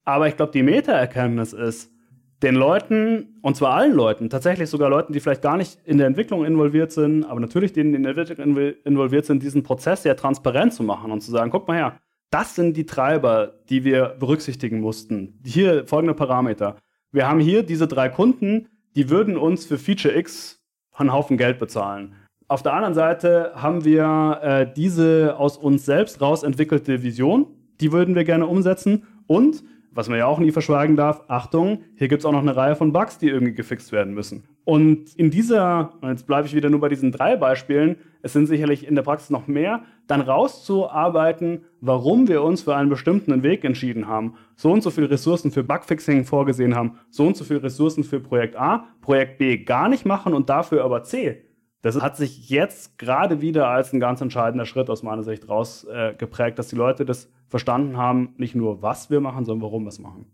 Aber ich glaube, die Meta-Erkenntnis ist, den Leuten, und zwar allen Leuten, tatsächlich sogar Leuten, die vielleicht gar nicht in der Entwicklung involviert sind, aber natürlich denen, die in der Entwicklung involviert sind, diesen Prozess sehr transparent zu machen und zu sagen, guck mal her, das sind die Treiber, die wir berücksichtigen mussten. Hier folgende Parameter. Wir haben hier diese drei Kunden, die würden uns für Feature X einen Haufen Geld bezahlen. Auf der anderen Seite haben wir äh, diese aus uns selbst raus entwickelte Vision, die würden wir gerne umsetzen. Und, was man ja auch nie verschweigen darf, Achtung, hier gibt es auch noch eine Reihe von Bugs, die irgendwie gefixt werden müssen. Und in dieser, und jetzt bleibe ich wieder nur bei diesen drei Beispielen, es sind sicherlich in der Praxis noch mehr, dann rauszuarbeiten, warum wir uns für einen bestimmten Weg entschieden haben, so und so viele Ressourcen für Bugfixing vorgesehen haben, so und so viele Ressourcen für Projekt A, Projekt B gar nicht machen und dafür aber C das hat sich jetzt gerade wieder als ein ganz entscheidender Schritt aus meiner Sicht rausgeprägt, äh, dass die Leute das verstanden haben, nicht nur was wir machen, sondern warum wir es machen.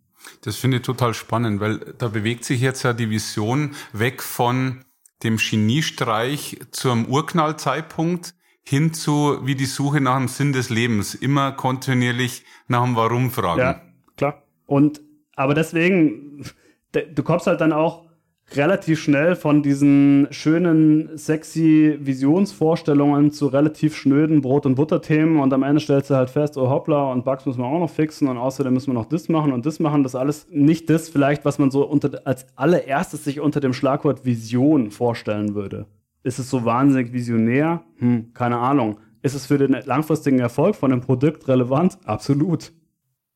Das finde ich total spannend, weil da bewegt sich jetzt ja die Vision weg von dem Geniestreich zum Urknallzeitpunkt hin zu wie die Suche nach dem Sinn des Lebens, immer kontinuierlich nach dem Warum fragen. Ja, klar. Und aber deswegen, du kommst halt dann auch relativ schnell von diesen schönen, sexy Visionsvorstellungen zu relativ schnöden Brot- und Butter-Themen und am Ende stellst du halt fest, oh hoppla, und Bugs müssen wir auch noch fixen und außerdem müssen wir noch das machen und das machen. Das alles nicht das vielleicht, was man so unter, als allererstes sich unter dem Schlagwort Vision vorstellen würde. Ist es so wahnsinnig visionär? Hm, keine Ahnung. Ist es für den langfristigen Erfolg von dem Produkt relevant? Absolut.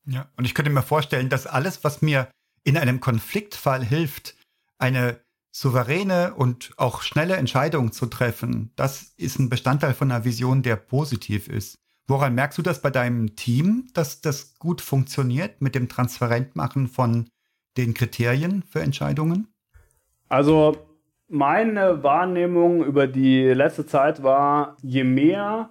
Ja, und ich könnte mir vorstellen, dass alles, was mir in einem Konfliktfall hilft, eine souveräne und auch schnelle Entscheidung zu treffen, das ist ein Bestandteil von einer Vision, der positiv ist. Woran merkst du das bei deinem Team, dass das gut funktioniert mit dem Transparentmachen von den Kriterien für Entscheidungen? Also meine Wahrnehmung über die letzte Zeit war, je mehr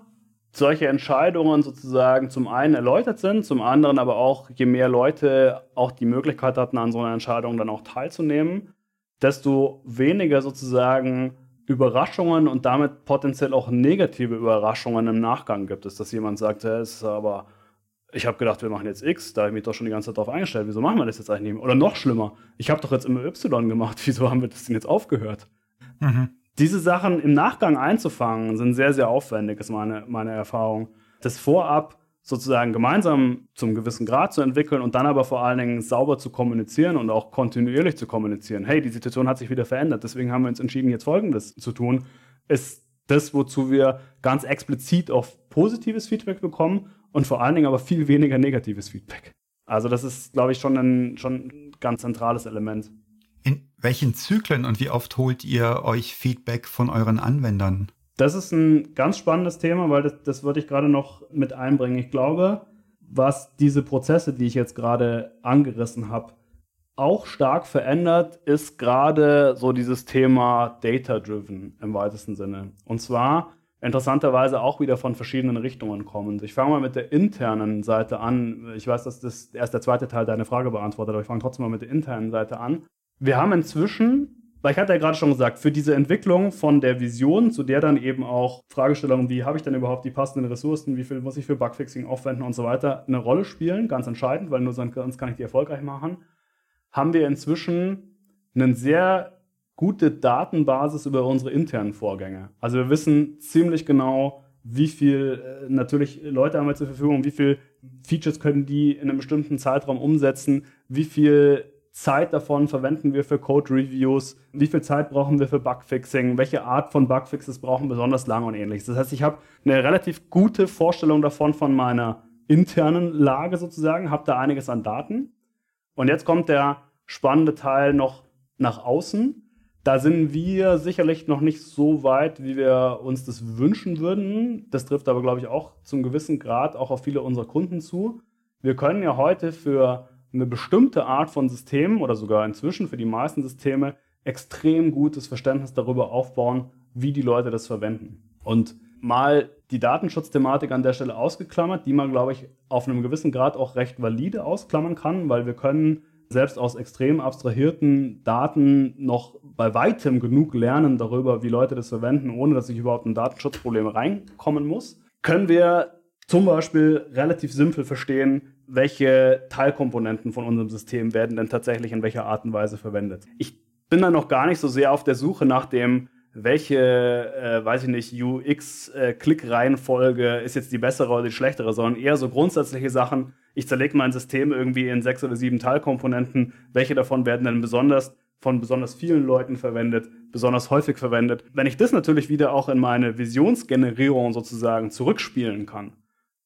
solche Entscheidungen sozusagen zum einen erläutert sind, zum anderen aber auch, je mehr Leute auch die Möglichkeit hatten, an so einer Entscheidung dann auch teilzunehmen, desto weniger sozusagen Überraschungen und damit potenziell auch negative Überraschungen im Nachgang gibt es, dass jemand sagt, es ist aber ich habe gedacht, wir machen jetzt X, da habe ich mich doch schon die ganze Zeit drauf eingestellt. Wieso machen wir das jetzt eigentlich nicht mehr? Oder noch schlimmer, ich habe doch jetzt immer Y gemacht, wieso haben wir das denn jetzt aufgehört? Mhm. Diese Sachen im Nachgang einzufangen, sind sehr, sehr aufwendig, ist meine, meine Erfahrung. Das vorab sozusagen gemeinsam zum gewissen Grad zu entwickeln und dann aber vor allen Dingen sauber zu kommunizieren und auch kontinuierlich zu kommunizieren. Hey, die Situation hat sich wieder verändert, deswegen haben wir uns entschieden, jetzt Folgendes zu tun, ist das, wozu wir ganz explizit auf positives Feedback bekommen und vor allen Dingen aber viel weniger negatives Feedback. Also das ist, glaube ich, schon ein, schon ein ganz zentrales Element. In welchen Zyklen und wie oft holt ihr euch Feedback von euren Anwendern? Das ist ein ganz spannendes Thema, weil das, das würde ich gerade noch mit einbringen. Ich glaube, was diese Prozesse, die ich jetzt gerade angerissen habe, auch stark verändert, ist gerade so dieses Thema Data-Driven im weitesten Sinne. Und zwar interessanterweise auch wieder von verschiedenen Richtungen kommend. Ich fange mal mit der internen Seite an. Ich weiß, dass das erst der zweite Teil deiner Frage beantwortet, aber ich fange trotzdem mal mit der internen Seite an. Wir haben inzwischen, weil ich hatte ja gerade schon gesagt, für diese Entwicklung von der Vision, zu der dann eben auch Fragestellungen wie, habe ich denn überhaupt die passenden Ressourcen, wie viel muss ich für Bugfixing aufwenden und so weiter, eine Rolle spielen, ganz entscheidend, weil nur sonst kann ich die erfolgreich machen, haben wir inzwischen einen sehr gute Datenbasis über unsere internen Vorgänge. Also wir wissen ziemlich genau, wie viel äh, natürlich Leute haben wir zur Verfügung, wie viel Features können die in einem bestimmten Zeitraum umsetzen, wie viel Zeit davon verwenden wir für Code Reviews, wie viel Zeit brauchen wir für Bugfixing, welche Art von Bugfixes brauchen besonders lange und ähnliches. Das heißt, ich habe eine relativ gute Vorstellung davon von meiner internen Lage sozusagen, habe da einiges an Daten. Und jetzt kommt der spannende Teil noch nach außen. Da sind wir sicherlich noch nicht so weit, wie wir uns das wünschen würden. Das trifft aber, glaube ich, auch zum gewissen Grad auch auf viele unserer Kunden zu. Wir können ja heute für eine bestimmte Art von Systemen oder sogar inzwischen für die meisten Systeme extrem gutes Verständnis darüber aufbauen, wie die Leute das verwenden. Und mal die Datenschutzthematik an der Stelle ausgeklammert, die man, glaube ich, auf einem gewissen Grad auch recht valide ausklammern kann, weil wir können selbst aus extrem abstrahierten Daten noch bei weitem genug lernen darüber, wie Leute das verwenden, ohne dass ich überhaupt in Datenschutzprobleme reinkommen muss, können wir zum Beispiel relativ simpel verstehen, welche Teilkomponenten von unserem System werden denn tatsächlich in welcher Art und Weise verwendet. Ich bin da noch gar nicht so sehr auf der Suche nach dem, welche, äh, weiß ich nicht, UX-Klick-Reihenfolge äh, ist jetzt die bessere oder die schlechtere, sondern eher so grundsätzliche Sachen, ich zerlege mein System irgendwie in sechs oder sieben Teilkomponenten. Welche davon werden denn besonders von besonders vielen Leuten verwendet, besonders häufig verwendet? Wenn ich das natürlich wieder auch in meine Visionsgenerierung sozusagen zurückspielen kann,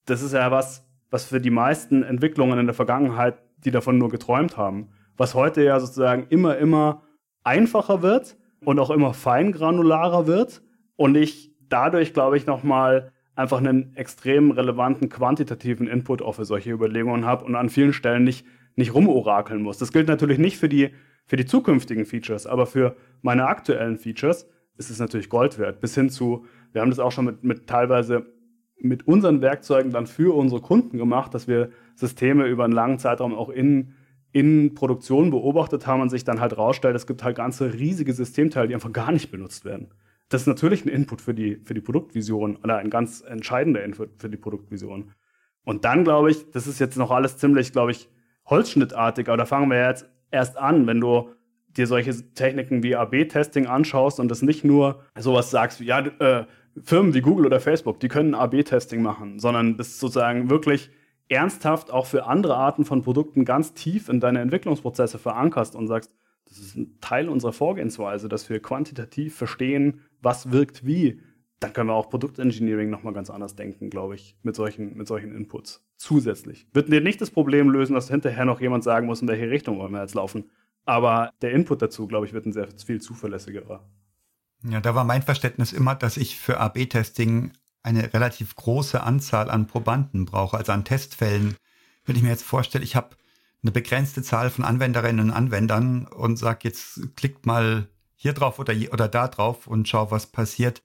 das ist ja was, was für die meisten Entwicklungen in der Vergangenheit, die davon nur geträumt haben, was heute ja sozusagen immer, immer einfacher wird und auch immer feingranularer wird und ich dadurch, glaube ich, nochmal einfach einen extrem relevanten quantitativen Input auch für solche Überlegungen habe und an vielen Stellen nicht, nicht rumorakeln muss. Das gilt natürlich nicht für die, für die zukünftigen Features, aber für meine aktuellen Features ist es natürlich Gold wert. Bis hin zu, wir haben das auch schon mit, mit teilweise mit unseren Werkzeugen dann für unsere Kunden gemacht, dass wir Systeme über einen langen Zeitraum auch in, in Produktion beobachtet haben und sich dann halt rausstellt, es gibt halt ganze riesige Systemteile, die einfach gar nicht benutzt werden das ist natürlich ein Input für die, für die Produktvision oder ein ganz entscheidender Input für die Produktvision. Und dann glaube ich, das ist jetzt noch alles ziemlich, glaube ich, holzschnittartig, aber da fangen wir jetzt erst an, wenn du dir solche Techniken wie AB-Testing anschaust und das nicht nur sowas sagst wie, ja, äh, Firmen wie Google oder Facebook, die können AB-Testing machen, sondern das sozusagen wirklich ernsthaft auch für andere Arten von Produkten ganz tief in deine Entwicklungsprozesse verankerst und sagst, das ist ein Teil unserer Vorgehensweise, dass wir quantitativ verstehen, was wirkt wie. Dann können wir auch Produktengineering nochmal ganz anders denken, glaube ich, mit solchen, mit solchen Inputs. Zusätzlich. Wird dir nicht das Problem lösen, dass hinterher noch jemand sagen muss, in welche Richtung wollen wir jetzt laufen. Aber der Input dazu, glaube ich, wird ein sehr viel zuverlässigerer. Ja, da war mein Verständnis immer, dass ich für AB-Testing eine relativ große Anzahl an Probanden brauche, also an Testfällen. Wenn ich mir jetzt vorstelle, ich habe eine begrenzte Zahl von Anwenderinnen und Anwendern und sag jetzt klickt mal hier drauf oder, oder da drauf und schau, was passiert.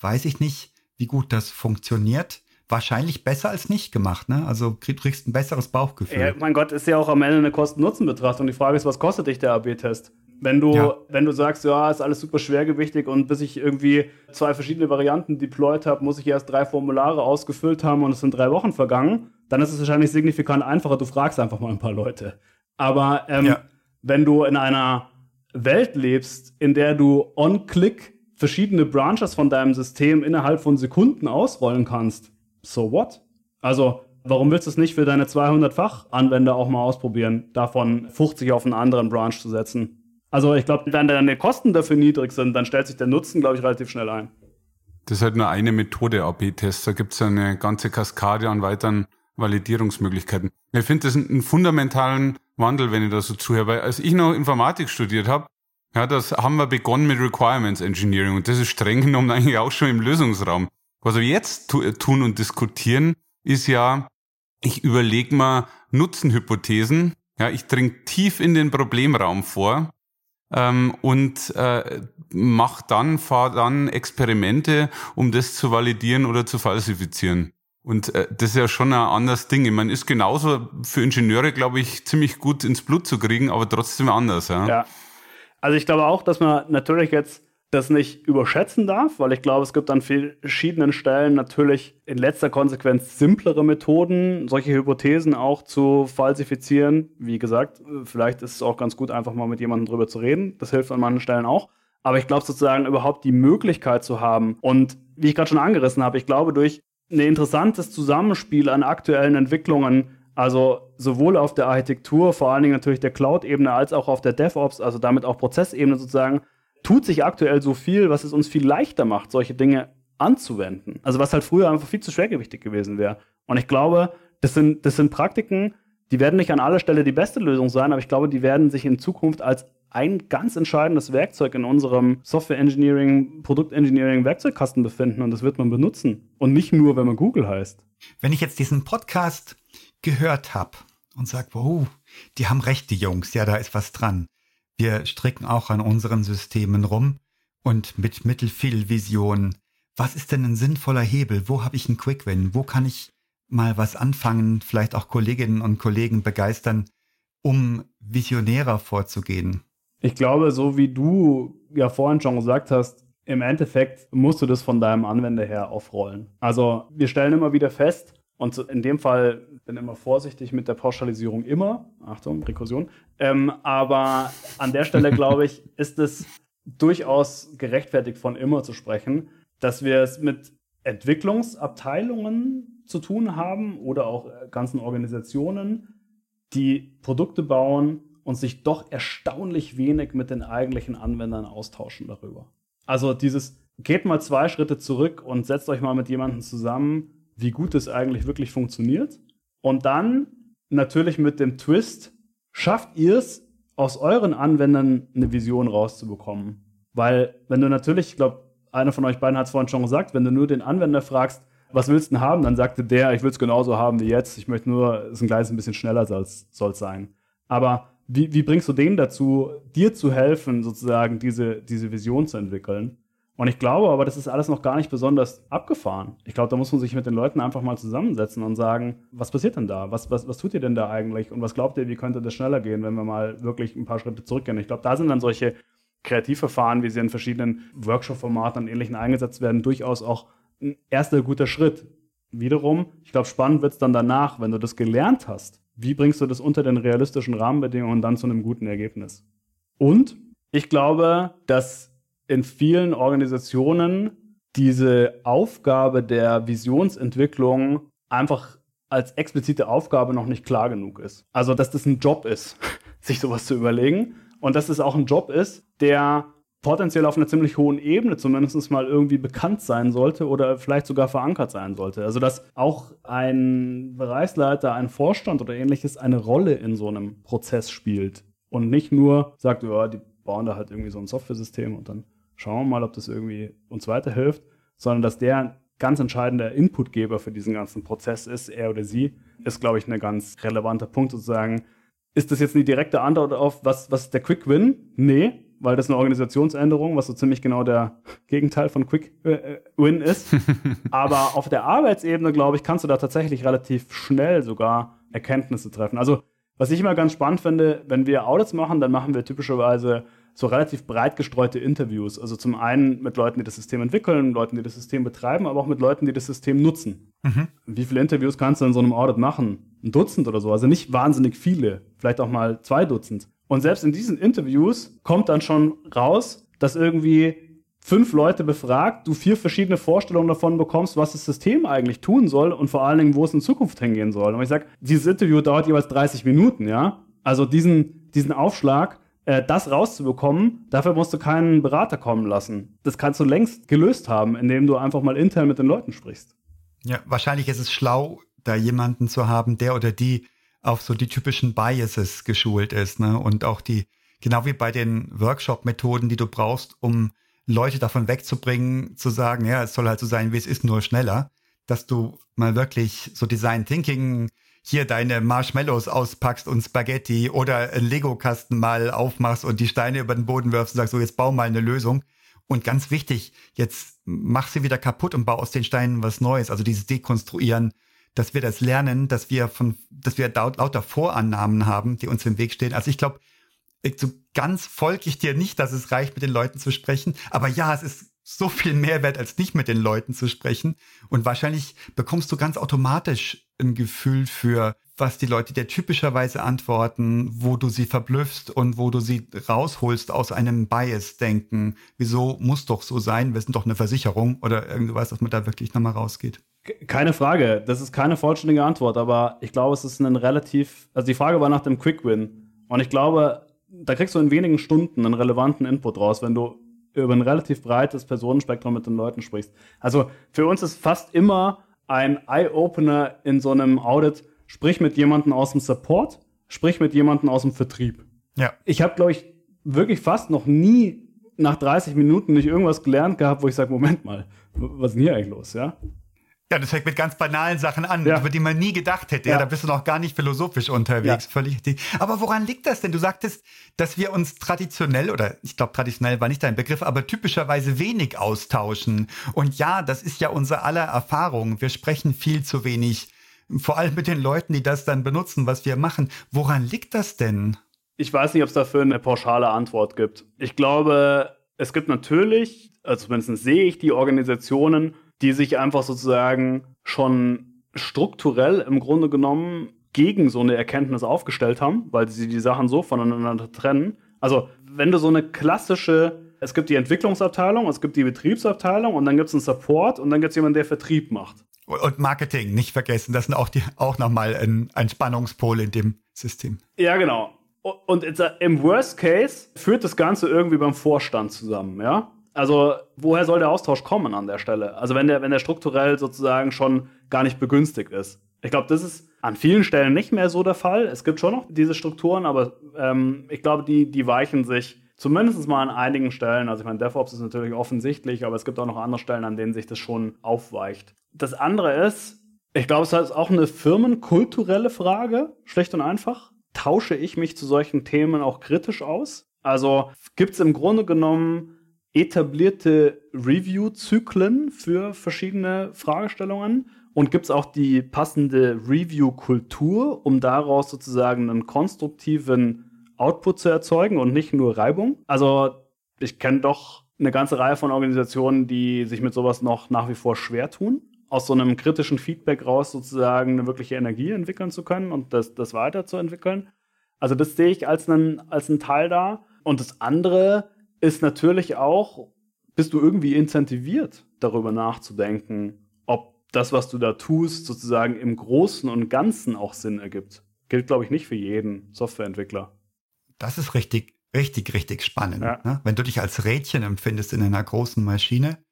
Weiß ich nicht, wie gut das funktioniert. Wahrscheinlich besser als nicht gemacht, ne? Also kriegst ein besseres Bauchgefühl. Ja, mein Gott, ist ja auch am Ende eine Kosten-Nutzen-Betrachtung. Die Frage ist, was kostet dich der AB-Test? Wenn du, ja. wenn du sagst, ja, ist alles super schwergewichtig und bis ich irgendwie zwei verschiedene Varianten deployed habe, muss ich erst drei Formulare ausgefüllt haben und es sind drei Wochen vergangen, dann ist es wahrscheinlich signifikant einfacher, du fragst einfach mal ein paar Leute. Aber ähm, ja. wenn du in einer Welt lebst, in der du on-click verschiedene Branches von deinem System innerhalb von Sekunden ausrollen kannst, so what? Also, warum willst du es nicht für deine 200-fach-Anwender auch mal ausprobieren, davon 50 auf einen anderen Branch zu setzen? Also, ich glaube, wenn deine Kosten dafür niedrig sind, dann stellt sich der Nutzen, glaube ich, relativ schnell ein. Das ist halt nur eine Methode AB-Test. Da gibt es eine ganze Kaskade an weiteren Validierungsmöglichkeiten. Ich finde das einen fundamentalen Wandel, wenn ich da so zuhöre. Weil als ich noch Informatik studiert habe, ja, das haben wir begonnen mit Requirements Engineering und das ist streng genommen eigentlich auch schon im Lösungsraum. Was wir jetzt tun und diskutieren, ist ja, ich überlege mal Nutzenhypothesen, ja, ich dringe tief in den Problemraum vor ähm, und äh, mach dann, fahre dann Experimente, um das zu validieren oder zu falsifizieren. Und äh, das ist ja schon ein anderes Ding. Ich meine, ist genauso für Ingenieure, glaube ich, ziemlich gut ins Blut zu kriegen, aber trotzdem anders. Ja. ja. Also ich glaube auch, dass man natürlich jetzt das nicht überschätzen darf, weil ich glaube, es gibt an verschiedenen Stellen natürlich in letzter Konsequenz simplere Methoden, solche Hypothesen auch zu falsifizieren. Wie gesagt, vielleicht ist es auch ganz gut, einfach mal mit jemandem drüber zu reden. Das hilft an manchen Stellen auch. Aber ich glaube sozusagen überhaupt die Möglichkeit zu haben und wie ich gerade schon angerissen habe, ich glaube durch ein interessantes Zusammenspiel an aktuellen Entwicklungen, also sowohl auf der Architektur, vor allen Dingen natürlich der Cloud-Ebene, als auch auf der DevOps, also damit auch Prozessebene sozusagen, tut sich aktuell so viel, was es uns viel leichter macht, solche Dinge anzuwenden. Also was halt früher einfach viel zu schwergewichtig gewesen wäre. Und ich glaube, das sind, das sind Praktiken, die werden nicht an aller Stelle die beste Lösung sein, aber ich glaube, die werden sich in Zukunft als ein ganz entscheidendes Werkzeug in unserem Software Engineering, Produkt Engineering Werkzeugkasten befinden und das wird man benutzen. Und nicht nur, wenn man Google heißt. Wenn ich jetzt diesen Podcast gehört habe und sage, wow, die haben recht, die Jungs, ja, da ist was dran. Wir stricken auch an unseren Systemen rum und mit Mittelfiel-Vision. Was ist denn ein sinnvoller Hebel? Wo habe ich einen Quick-Win? Wo kann ich mal was anfangen, vielleicht auch Kolleginnen und Kollegen begeistern, um visionärer vorzugehen? Ich glaube, so wie du ja vorhin schon gesagt hast, im Endeffekt musst du das von deinem Anwender her aufrollen. Also wir stellen immer wieder fest, und in dem Fall bin immer vorsichtig mit der Pauschalisierung immer. Achtung, Rekursion. Ähm, aber an der Stelle, glaube ich, ist es durchaus gerechtfertigt, von immer zu sprechen, dass wir es mit Entwicklungsabteilungen zu tun haben oder auch äh, ganzen Organisationen, die Produkte bauen und sich doch erstaunlich wenig mit den eigentlichen Anwendern austauschen darüber. Also dieses, geht mal zwei Schritte zurück und setzt euch mal mit jemandem zusammen, wie gut es eigentlich wirklich funktioniert. Und dann natürlich mit dem Twist, schafft ihr es, aus euren Anwendern eine Vision rauszubekommen. Weil, wenn du natürlich, ich glaube, einer von euch beiden hat es vorhin schon gesagt, wenn du nur den Anwender fragst, was willst du denn haben, dann sagte der, ich will es genauso haben wie jetzt, ich möchte nur, es ist ein kleines bisschen schneller soll es sein. Aber wie, wie bringst du den dazu, dir zu helfen, sozusagen diese, diese Vision zu entwickeln? Und ich glaube aber, das ist alles noch gar nicht besonders abgefahren. Ich glaube, da muss man sich mit den Leuten einfach mal zusammensetzen und sagen, was passiert denn da? Was, was, was tut ihr denn da eigentlich? Und was glaubt ihr, wie könnte das schneller gehen, wenn wir mal wirklich ein paar Schritte zurückgehen? Ich glaube, da sind dann solche Kreativverfahren, wie sie in verschiedenen Workshop-Formaten und Ähnlichen eingesetzt werden, durchaus auch ein erster guter Schritt. Wiederum, ich glaube, spannend wird es dann danach, wenn du das gelernt hast. Wie bringst du das unter den realistischen Rahmenbedingungen dann zu einem guten Ergebnis? Und ich glaube, dass in vielen Organisationen diese Aufgabe der Visionsentwicklung einfach als explizite Aufgabe noch nicht klar genug ist. Also, dass das ein Job ist, sich sowas zu überlegen und dass es auch ein Job ist, der potenziell auf einer ziemlich hohen Ebene zumindest mal irgendwie bekannt sein sollte oder vielleicht sogar verankert sein sollte. Also dass auch ein Bereichsleiter, ein Vorstand oder ähnliches eine Rolle in so einem Prozess spielt und nicht nur sagt, ja, die bauen da halt irgendwie so ein Software-System und dann schauen wir mal, ob das irgendwie uns weiterhilft, sondern dass der ein ganz entscheidender Inputgeber für diesen ganzen Prozess ist, er oder sie, ist, glaube ich, ein ganz relevanter Punkt sozusagen. Ist das jetzt eine direkte Antwort auf, was, was ist der Quick Win? Nee, weil das eine Organisationsänderung, was so ziemlich genau der Gegenteil von Quick äh, Win ist. Aber auf der Arbeitsebene, glaube ich, kannst du da tatsächlich relativ schnell sogar Erkenntnisse treffen. Also, was ich immer ganz spannend finde, wenn wir Audits machen, dann machen wir typischerweise so relativ breit gestreute Interviews. Also zum einen mit Leuten, die das System entwickeln, Leuten, die das System betreiben, aber auch mit Leuten, die das System nutzen. Mhm. Wie viele Interviews kannst du in so einem Audit machen? Ein Dutzend oder so. Also nicht wahnsinnig viele, vielleicht auch mal zwei Dutzend. Und selbst in diesen Interviews kommt dann schon raus, dass irgendwie fünf Leute befragt, du vier verschiedene Vorstellungen davon bekommst, was das System eigentlich tun soll und vor allen Dingen, wo es in Zukunft hingehen soll. Und ich sage, dieses Interview dauert jeweils 30 Minuten, ja. Also diesen, diesen Aufschlag, das rauszubekommen, dafür musst du keinen Berater kommen lassen. Das kannst du längst gelöst haben, indem du einfach mal intern mit den Leuten sprichst. Ja, wahrscheinlich ist es schlau, da jemanden zu haben, der oder die auf so die typischen Biases geschult ist, ne? Und auch die, genau wie bei den Workshop-Methoden, die du brauchst, um Leute davon wegzubringen, zu sagen, ja, es soll halt so sein, wie es ist, nur schneller, dass du mal wirklich so Design Thinking hier deine Marshmallows auspackst und Spaghetti oder einen Lego-Kasten mal aufmachst und die Steine über den Boden wirfst und sagst, so jetzt bau mal eine Lösung. Und ganz wichtig, jetzt mach sie wieder kaputt und bau aus den Steinen was Neues. Also dieses Dekonstruieren, dass wir das lernen, dass wir von, dass wir lauter Vorannahmen haben, die uns im Weg stehen. Also ich glaube, so ganz folge ich dir nicht, dass es reicht, mit den Leuten zu sprechen. Aber ja, es ist so viel Mehrwert, als nicht mit den Leuten zu sprechen. Und wahrscheinlich bekommst du ganz automatisch ein Gefühl für, was die Leute dir typischerweise antworten, wo du sie verblüffst und wo du sie rausholst aus einem Bias-Denken. Wieso muss doch so sein? Wir sind doch eine Versicherung oder irgendwas, dass man da wirklich nochmal rausgeht. Keine Frage. Das ist keine vollständige Antwort, aber ich glaube, es ist ein relativ, also die Frage war nach dem Quick Win. Und ich glaube, da kriegst du in wenigen Stunden einen relevanten Input raus, wenn du über ein relativ breites Personenspektrum mit den Leuten sprichst. Also für uns ist fast immer ein Eye-Opener in so einem Audit, sprich mit jemandem aus dem Support, sprich mit jemandem aus dem Vertrieb. Ja. Ich habe, glaube ich, wirklich fast noch nie nach 30 Minuten nicht irgendwas gelernt gehabt, wo ich sage, Moment mal, was ist denn hier eigentlich los, ja? Ja, das fängt mit ganz banalen Sachen an, ja. über die man nie gedacht hätte. Ja. ja. da bist du noch gar nicht philosophisch unterwegs. Ja. Völlig richtig. Aber woran liegt das denn? Du sagtest, dass wir uns traditionell, oder ich glaube, traditionell war nicht dein Begriff, aber typischerweise wenig austauschen. Und ja, das ist ja unser aller Erfahrung. Wir sprechen viel zu wenig. Vor allem mit den Leuten, die das dann benutzen, was wir machen. Woran liegt das denn? Ich weiß nicht, ob es dafür eine pauschale Antwort gibt. Ich glaube, es gibt natürlich, also zumindest sehe ich die Organisationen, die sich einfach sozusagen schon strukturell im Grunde genommen gegen so eine Erkenntnis aufgestellt haben, weil sie die Sachen so voneinander trennen. Also, wenn du so eine klassische, es gibt die Entwicklungsabteilung, es gibt die Betriebsabteilung und dann gibt es einen Support und dann gibt es jemanden, der Vertrieb macht. Und Marketing, nicht vergessen, das sind auch, die, auch nochmal ein, ein Spannungspol in dem System. Ja, genau. Und im Worst Case führt das Ganze irgendwie beim Vorstand zusammen, ja? Also, woher soll der Austausch kommen an der Stelle? Also, wenn der, wenn der strukturell sozusagen schon gar nicht begünstigt ist. Ich glaube, das ist an vielen Stellen nicht mehr so der Fall. Es gibt schon noch diese Strukturen, aber ähm, ich glaube, die, die weichen sich zumindest mal an einigen Stellen. Also, ich meine, DevOps ist natürlich offensichtlich, aber es gibt auch noch andere Stellen, an denen sich das schon aufweicht. Das andere ist, ich glaube, es ist auch eine firmenkulturelle Frage, schlicht und einfach. Tausche ich mich zu solchen Themen auch kritisch aus? Also gibt es im Grunde genommen etablierte Review-Zyklen für verschiedene Fragestellungen? Und gibt es auch die passende Review-Kultur, um daraus sozusagen einen konstruktiven Output zu erzeugen und nicht nur Reibung? Also ich kenne doch eine ganze Reihe von Organisationen, die sich mit sowas noch nach wie vor schwer tun, aus so einem kritischen Feedback raus sozusagen eine wirkliche Energie entwickeln zu können und das, das weiterzuentwickeln. Also das sehe ich als einen, als einen Teil da. Und das andere ist natürlich auch, bist du irgendwie incentiviert, darüber nachzudenken, ob das, was du da tust, sozusagen im Großen und Ganzen auch Sinn ergibt. Gilt, glaube ich, nicht für jeden Softwareentwickler. Das ist richtig, richtig, richtig spannend. Ja. Ne? Wenn du dich als Rädchen empfindest in einer großen Maschine,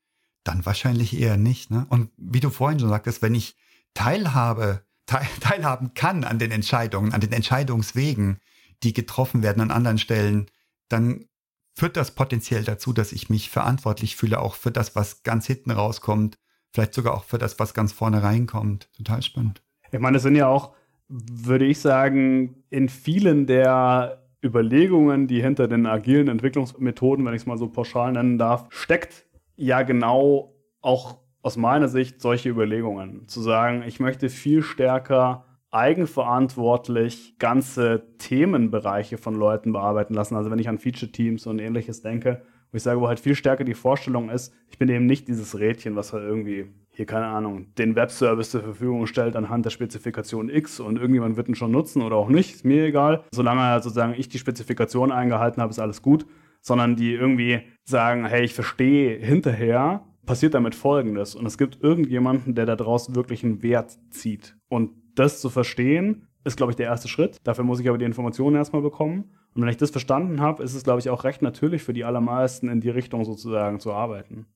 dann wahrscheinlich eher nicht. Ne? Und wie du vorhin schon sagtest, wenn ich teilhabe, teil, teilhaben kann an den Entscheidungen, an den Entscheidungswegen, die getroffen werden an anderen Stellen, dann führt das potenziell dazu, dass ich mich verantwortlich fühle, auch für das, was ganz hinten rauskommt, vielleicht sogar auch für das, was ganz vorne reinkommt. Total spannend. Ich meine, das sind ja auch, würde ich sagen, in vielen der Überlegungen, die hinter den agilen Entwicklungsmethoden, wenn ich es mal so pauschal nennen darf, steckt ja genau auch aus meiner Sicht solche Überlegungen. Zu sagen, ich möchte viel stärker eigenverantwortlich ganze Themenbereiche von Leuten bearbeiten lassen. Also wenn ich an Feature-Teams und ähnliches denke, wo ich sage, wo halt viel stärker die Vorstellung ist, ich bin eben nicht dieses Rädchen, was halt irgendwie hier, keine Ahnung, den Webservice zur Verfügung stellt anhand der Spezifikation X und irgendjemand wird ihn schon nutzen oder auch nicht, ist mir egal. Solange halt sozusagen ich die Spezifikation eingehalten habe, ist alles gut. Sondern die irgendwie sagen, hey, ich verstehe hinterher, passiert damit Folgendes. Und es gibt irgendjemanden, der daraus wirklich einen Wert zieht. Und das zu verstehen, ist, glaube ich, der erste Schritt. Dafür muss ich aber die Informationen erstmal bekommen. Und wenn ich das verstanden habe, ist es, glaube ich, auch recht natürlich für die allermeisten in die Richtung sozusagen zu arbeiten.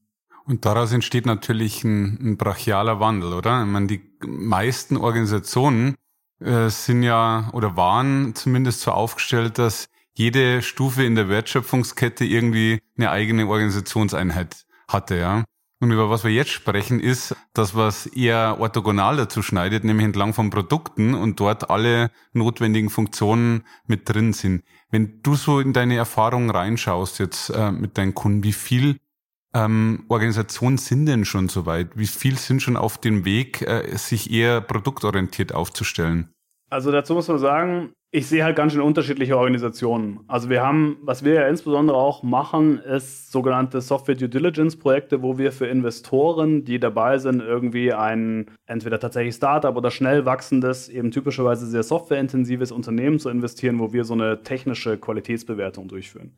Und daraus entsteht natürlich ein, ein brachialer Wandel, oder? Ich meine, die meisten Organisationen äh, sind ja oder waren zumindest so aufgestellt, dass jede Stufe in der Wertschöpfungskette irgendwie eine eigene Organisationseinheit hatte, ja. Und über was wir jetzt sprechen, ist das, was eher orthogonal dazu schneidet, nämlich entlang von Produkten und dort alle notwendigen Funktionen mit drin sind. Wenn du so in deine Erfahrungen reinschaust jetzt äh, mit deinen Kunden, wie viel ähm, Organisationen sind denn schon soweit? Wie viel sind schon auf dem Weg, äh, sich eher produktorientiert aufzustellen? Also dazu muss man sagen, ich sehe halt ganz schön unterschiedliche Organisationen. Also wir haben, was wir ja insbesondere auch machen, ist sogenannte Software Due Diligence Projekte, wo wir für Investoren, die dabei sind, irgendwie ein entweder tatsächlich Startup oder schnell wachsendes, eben typischerweise sehr softwareintensives Unternehmen zu investieren, wo wir so eine technische Qualitätsbewertung durchführen.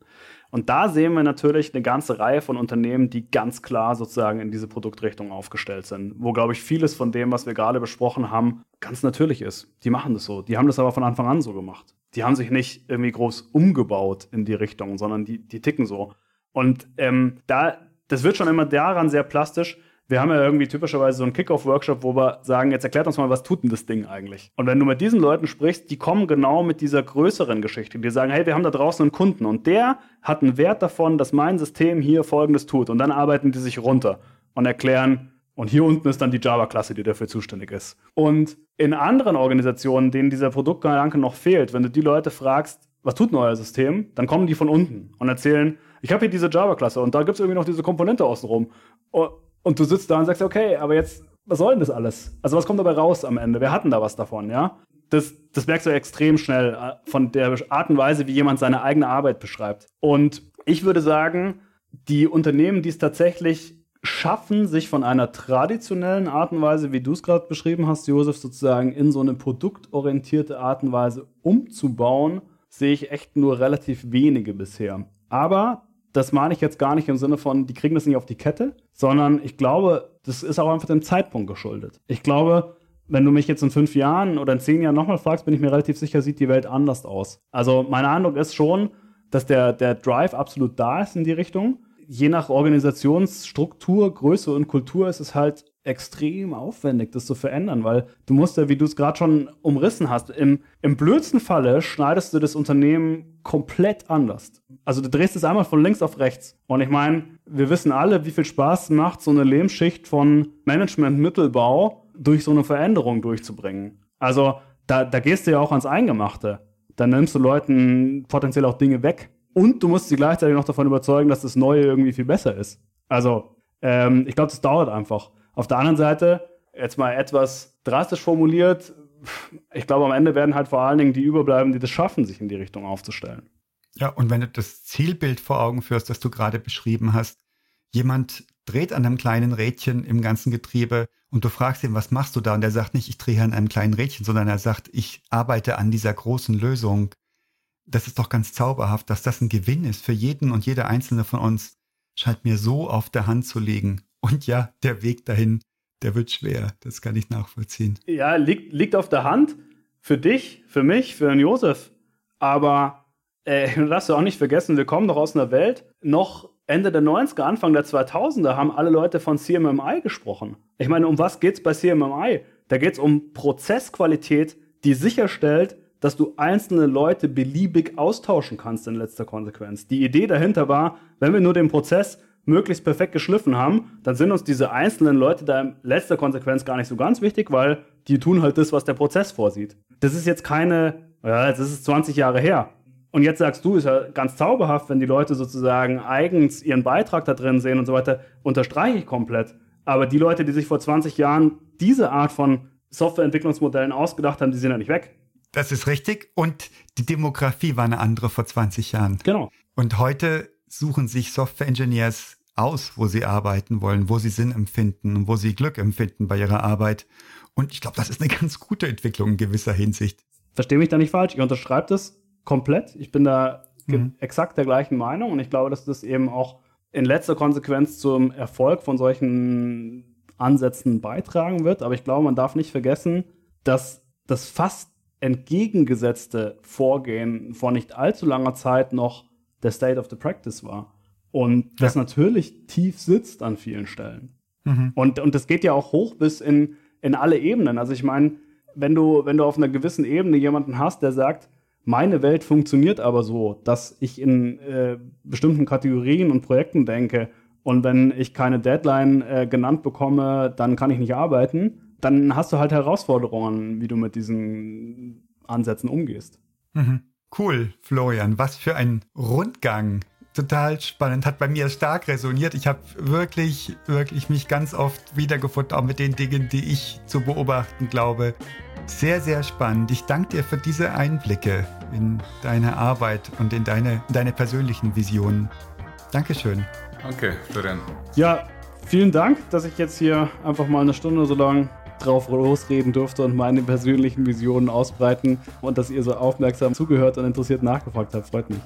Und da sehen wir natürlich eine ganze Reihe von Unternehmen, die ganz klar sozusagen in diese Produktrichtung aufgestellt sind, wo, glaube ich, vieles von dem, was wir gerade besprochen haben, ganz natürlich ist. Die machen das so. Die haben das aber von Anfang an so gemacht. Die haben sich nicht irgendwie groß umgebaut in die Richtung, sondern die, die ticken so. Und ähm, da, das wird schon immer daran sehr plastisch, wir haben ja irgendwie typischerweise so einen Kickoff-Workshop, wo wir sagen, jetzt erklärt uns mal, was tut denn das Ding eigentlich? Und wenn du mit diesen Leuten sprichst, die kommen genau mit dieser größeren Geschichte. Die sagen, hey, wir haben da draußen einen Kunden und der hat einen Wert davon, dass mein System hier Folgendes tut. Und dann arbeiten die sich runter und erklären, und hier unten ist dann die Java-Klasse, die dafür zuständig ist. Und in anderen Organisationen, denen dieser Produktgedanke noch fehlt, wenn du die Leute fragst, was tut denn euer System, dann kommen die von unten und erzählen, ich habe hier diese Java-Klasse und da gibt es irgendwie noch diese Komponente außenrum. Und du sitzt da und sagst, okay, aber jetzt, was soll denn das alles? Also was kommt dabei raus am Ende? Wir hatten da was davon, ja? Das, das merkst du extrem schnell äh, von der Art und Weise, wie jemand seine eigene Arbeit beschreibt. Und ich würde sagen, die Unternehmen, die es tatsächlich schaffen, sich von einer traditionellen Art und Weise, wie du es gerade beschrieben hast, Josef, sozusagen in so eine produktorientierte Art und Weise umzubauen, sehe ich echt nur relativ wenige bisher. Aber das meine ich jetzt gar nicht im Sinne von, die kriegen das nicht auf die Kette, sondern ich glaube, das ist auch einfach dem Zeitpunkt geschuldet. Ich glaube, wenn du mich jetzt in fünf Jahren oder in zehn Jahren nochmal fragst, bin ich mir relativ sicher, sieht die Welt anders aus. Also mein Eindruck ist schon, dass der, der Drive absolut da ist in die Richtung. Je nach Organisationsstruktur, Größe und Kultur ist es halt extrem aufwendig, das zu verändern, weil du musst ja, wie du es gerade schon umrissen hast, im, im blödsten Falle schneidest du das Unternehmen komplett anders. Also du drehst es einmal von links auf rechts. Und ich meine, wir wissen alle, wie viel Spaß macht, so eine Lehmschicht von Management-Mittelbau durch so eine Veränderung durchzubringen. Also da, da gehst du ja auch ans Eingemachte. Dann nimmst du Leuten potenziell auch Dinge weg. Und du musst sie gleichzeitig noch davon überzeugen, dass das Neue irgendwie viel besser ist. Also, ähm, ich glaube, das dauert einfach. Auf der anderen Seite, jetzt mal etwas drastisch formuliert, ich glaube, am Ende werden halt vor allen Dingen die überbleiben, die das schaffen, sich in die Richtung aufzustellen. Ja, und wenn du das Zielbild vor Augen führst, das du gerade beschrieben hast, jemand dreht an einem kleinen Rädchen im ganzen Getriebe und du fragst ihn, was machst du da? Und er sagt nicht, ich drehe an einem kleinen Rädchen, sondern er sagt, ich arbeite an dieser großen Lösung. Das ist doch ganz zauberhaft, dass das ein Gewinn ist für jeden und jede einzelne von uns. Scheint mir so auf der Hand zu liegen. Und ja, der Weg dahin, der wird schwer. Das kann ich nachvollziehen. Ja, liegt, liegt auf der Hand. Für dich, für mich, für den Josef. Aber äh, du darfst ja auch nicht vergessen, wir kommen doch aus einer Welt, noch Ende der 90er, Anfang der 2000er haben alle Leute von CMMI gesprochen. Ich meine, um was geht es bei CMMI? Da geht es um Prozessqualität, die sicherstellt, dass du einzelne Leute beliebig austauschen kannst in letzter Konsequenz. Die Idee dahinter war, wenn wir nur den Prozess möglichst perfekt geschliffen haben, dann sind uns diese einzelnen Leute da in letzter Konsequenz gar nicht so ganz wichtig, weil die tun halt das, was der Prozess vorsieht. Das ist jetzt keine, ja, das ist 20 Jahre her. Und jetzt sagst du, ist ja ganz zauberhaft, wenn die Leute sozusagen eigens ihren Beitrag da drin sehen und so weiter, unterstreiche ich komplett. Aber die Leute, die sich vor 20 Jahren diese Art von Softwareentwicklungsmodellen ausgedacht haben, die sind ja nicht weg. Das ist richtig. Und die Demografie war eine andere vor 20 Jahren. Genau. Und heute suchen sich Software-Engineers aus, wo sie arbeiten wollen, wo sie Sinn empfinden und wo sie Glück empfinden bei ihrer Arbeit. Und ich glaube, das ist eine ganz gute Entwicklung in gewisser Hinsicht. Verstehe mich da nicht falsch. Ich unterschreibe das komplett. Ich bin da mhm. exakt der gleichen Meinung und ich glaube, dass das eben auch in letzter Konsequenz zum Erfolg von solchen Ansätzen beitragen wird. Aber ich glaube, man darf nicht vergessen, dass das fast entgegengesetzte Vorgehen vor nicht allzu langer Zeit noch der State of the Practice war. Und das ja. natürlich tief sitzt an vielen Stellen. Mhm. Und, und das geht ja auch hoch bis in, in alle Ebenen. Also ich meine, wenn du, wenn du auf einer gewissen Ebene jemanden hast, der sagt, meine Welt funktioniert aber so, dass ich in äh, bestimmten Kategorien und Projekten denke und wenn ich keine Deadline äh, genannt bekomme, dann kann ich nicht arbeiten, dann hast du halt Herausforderungen, wie du mit diesen Ansätzen umgehst. Mhm. Cool, Florian. Was für ein Rundgang. Total spannend. Hat bei mir stark resoniert. Ich habe wirklich, wirklich mich ganz oft wiedergefunden, auch mit den Dingen, die ich zu beobachten glaube. Sehr, sehr spannend. Ich danke dir für diese Einblicke in deine Arbeit und in deine, deine persönlichen Visionen. Dankeschön. Danke, Florian. Ja, vielen Dank, dass ich jetzt hier einfach mal eine Stunde so lang drauf losreden durfte und meine persönlichen Visionen ausbreiten und dass ihr so aufmerksam zugehört und interessiert nachgefragt habt. Freut mich.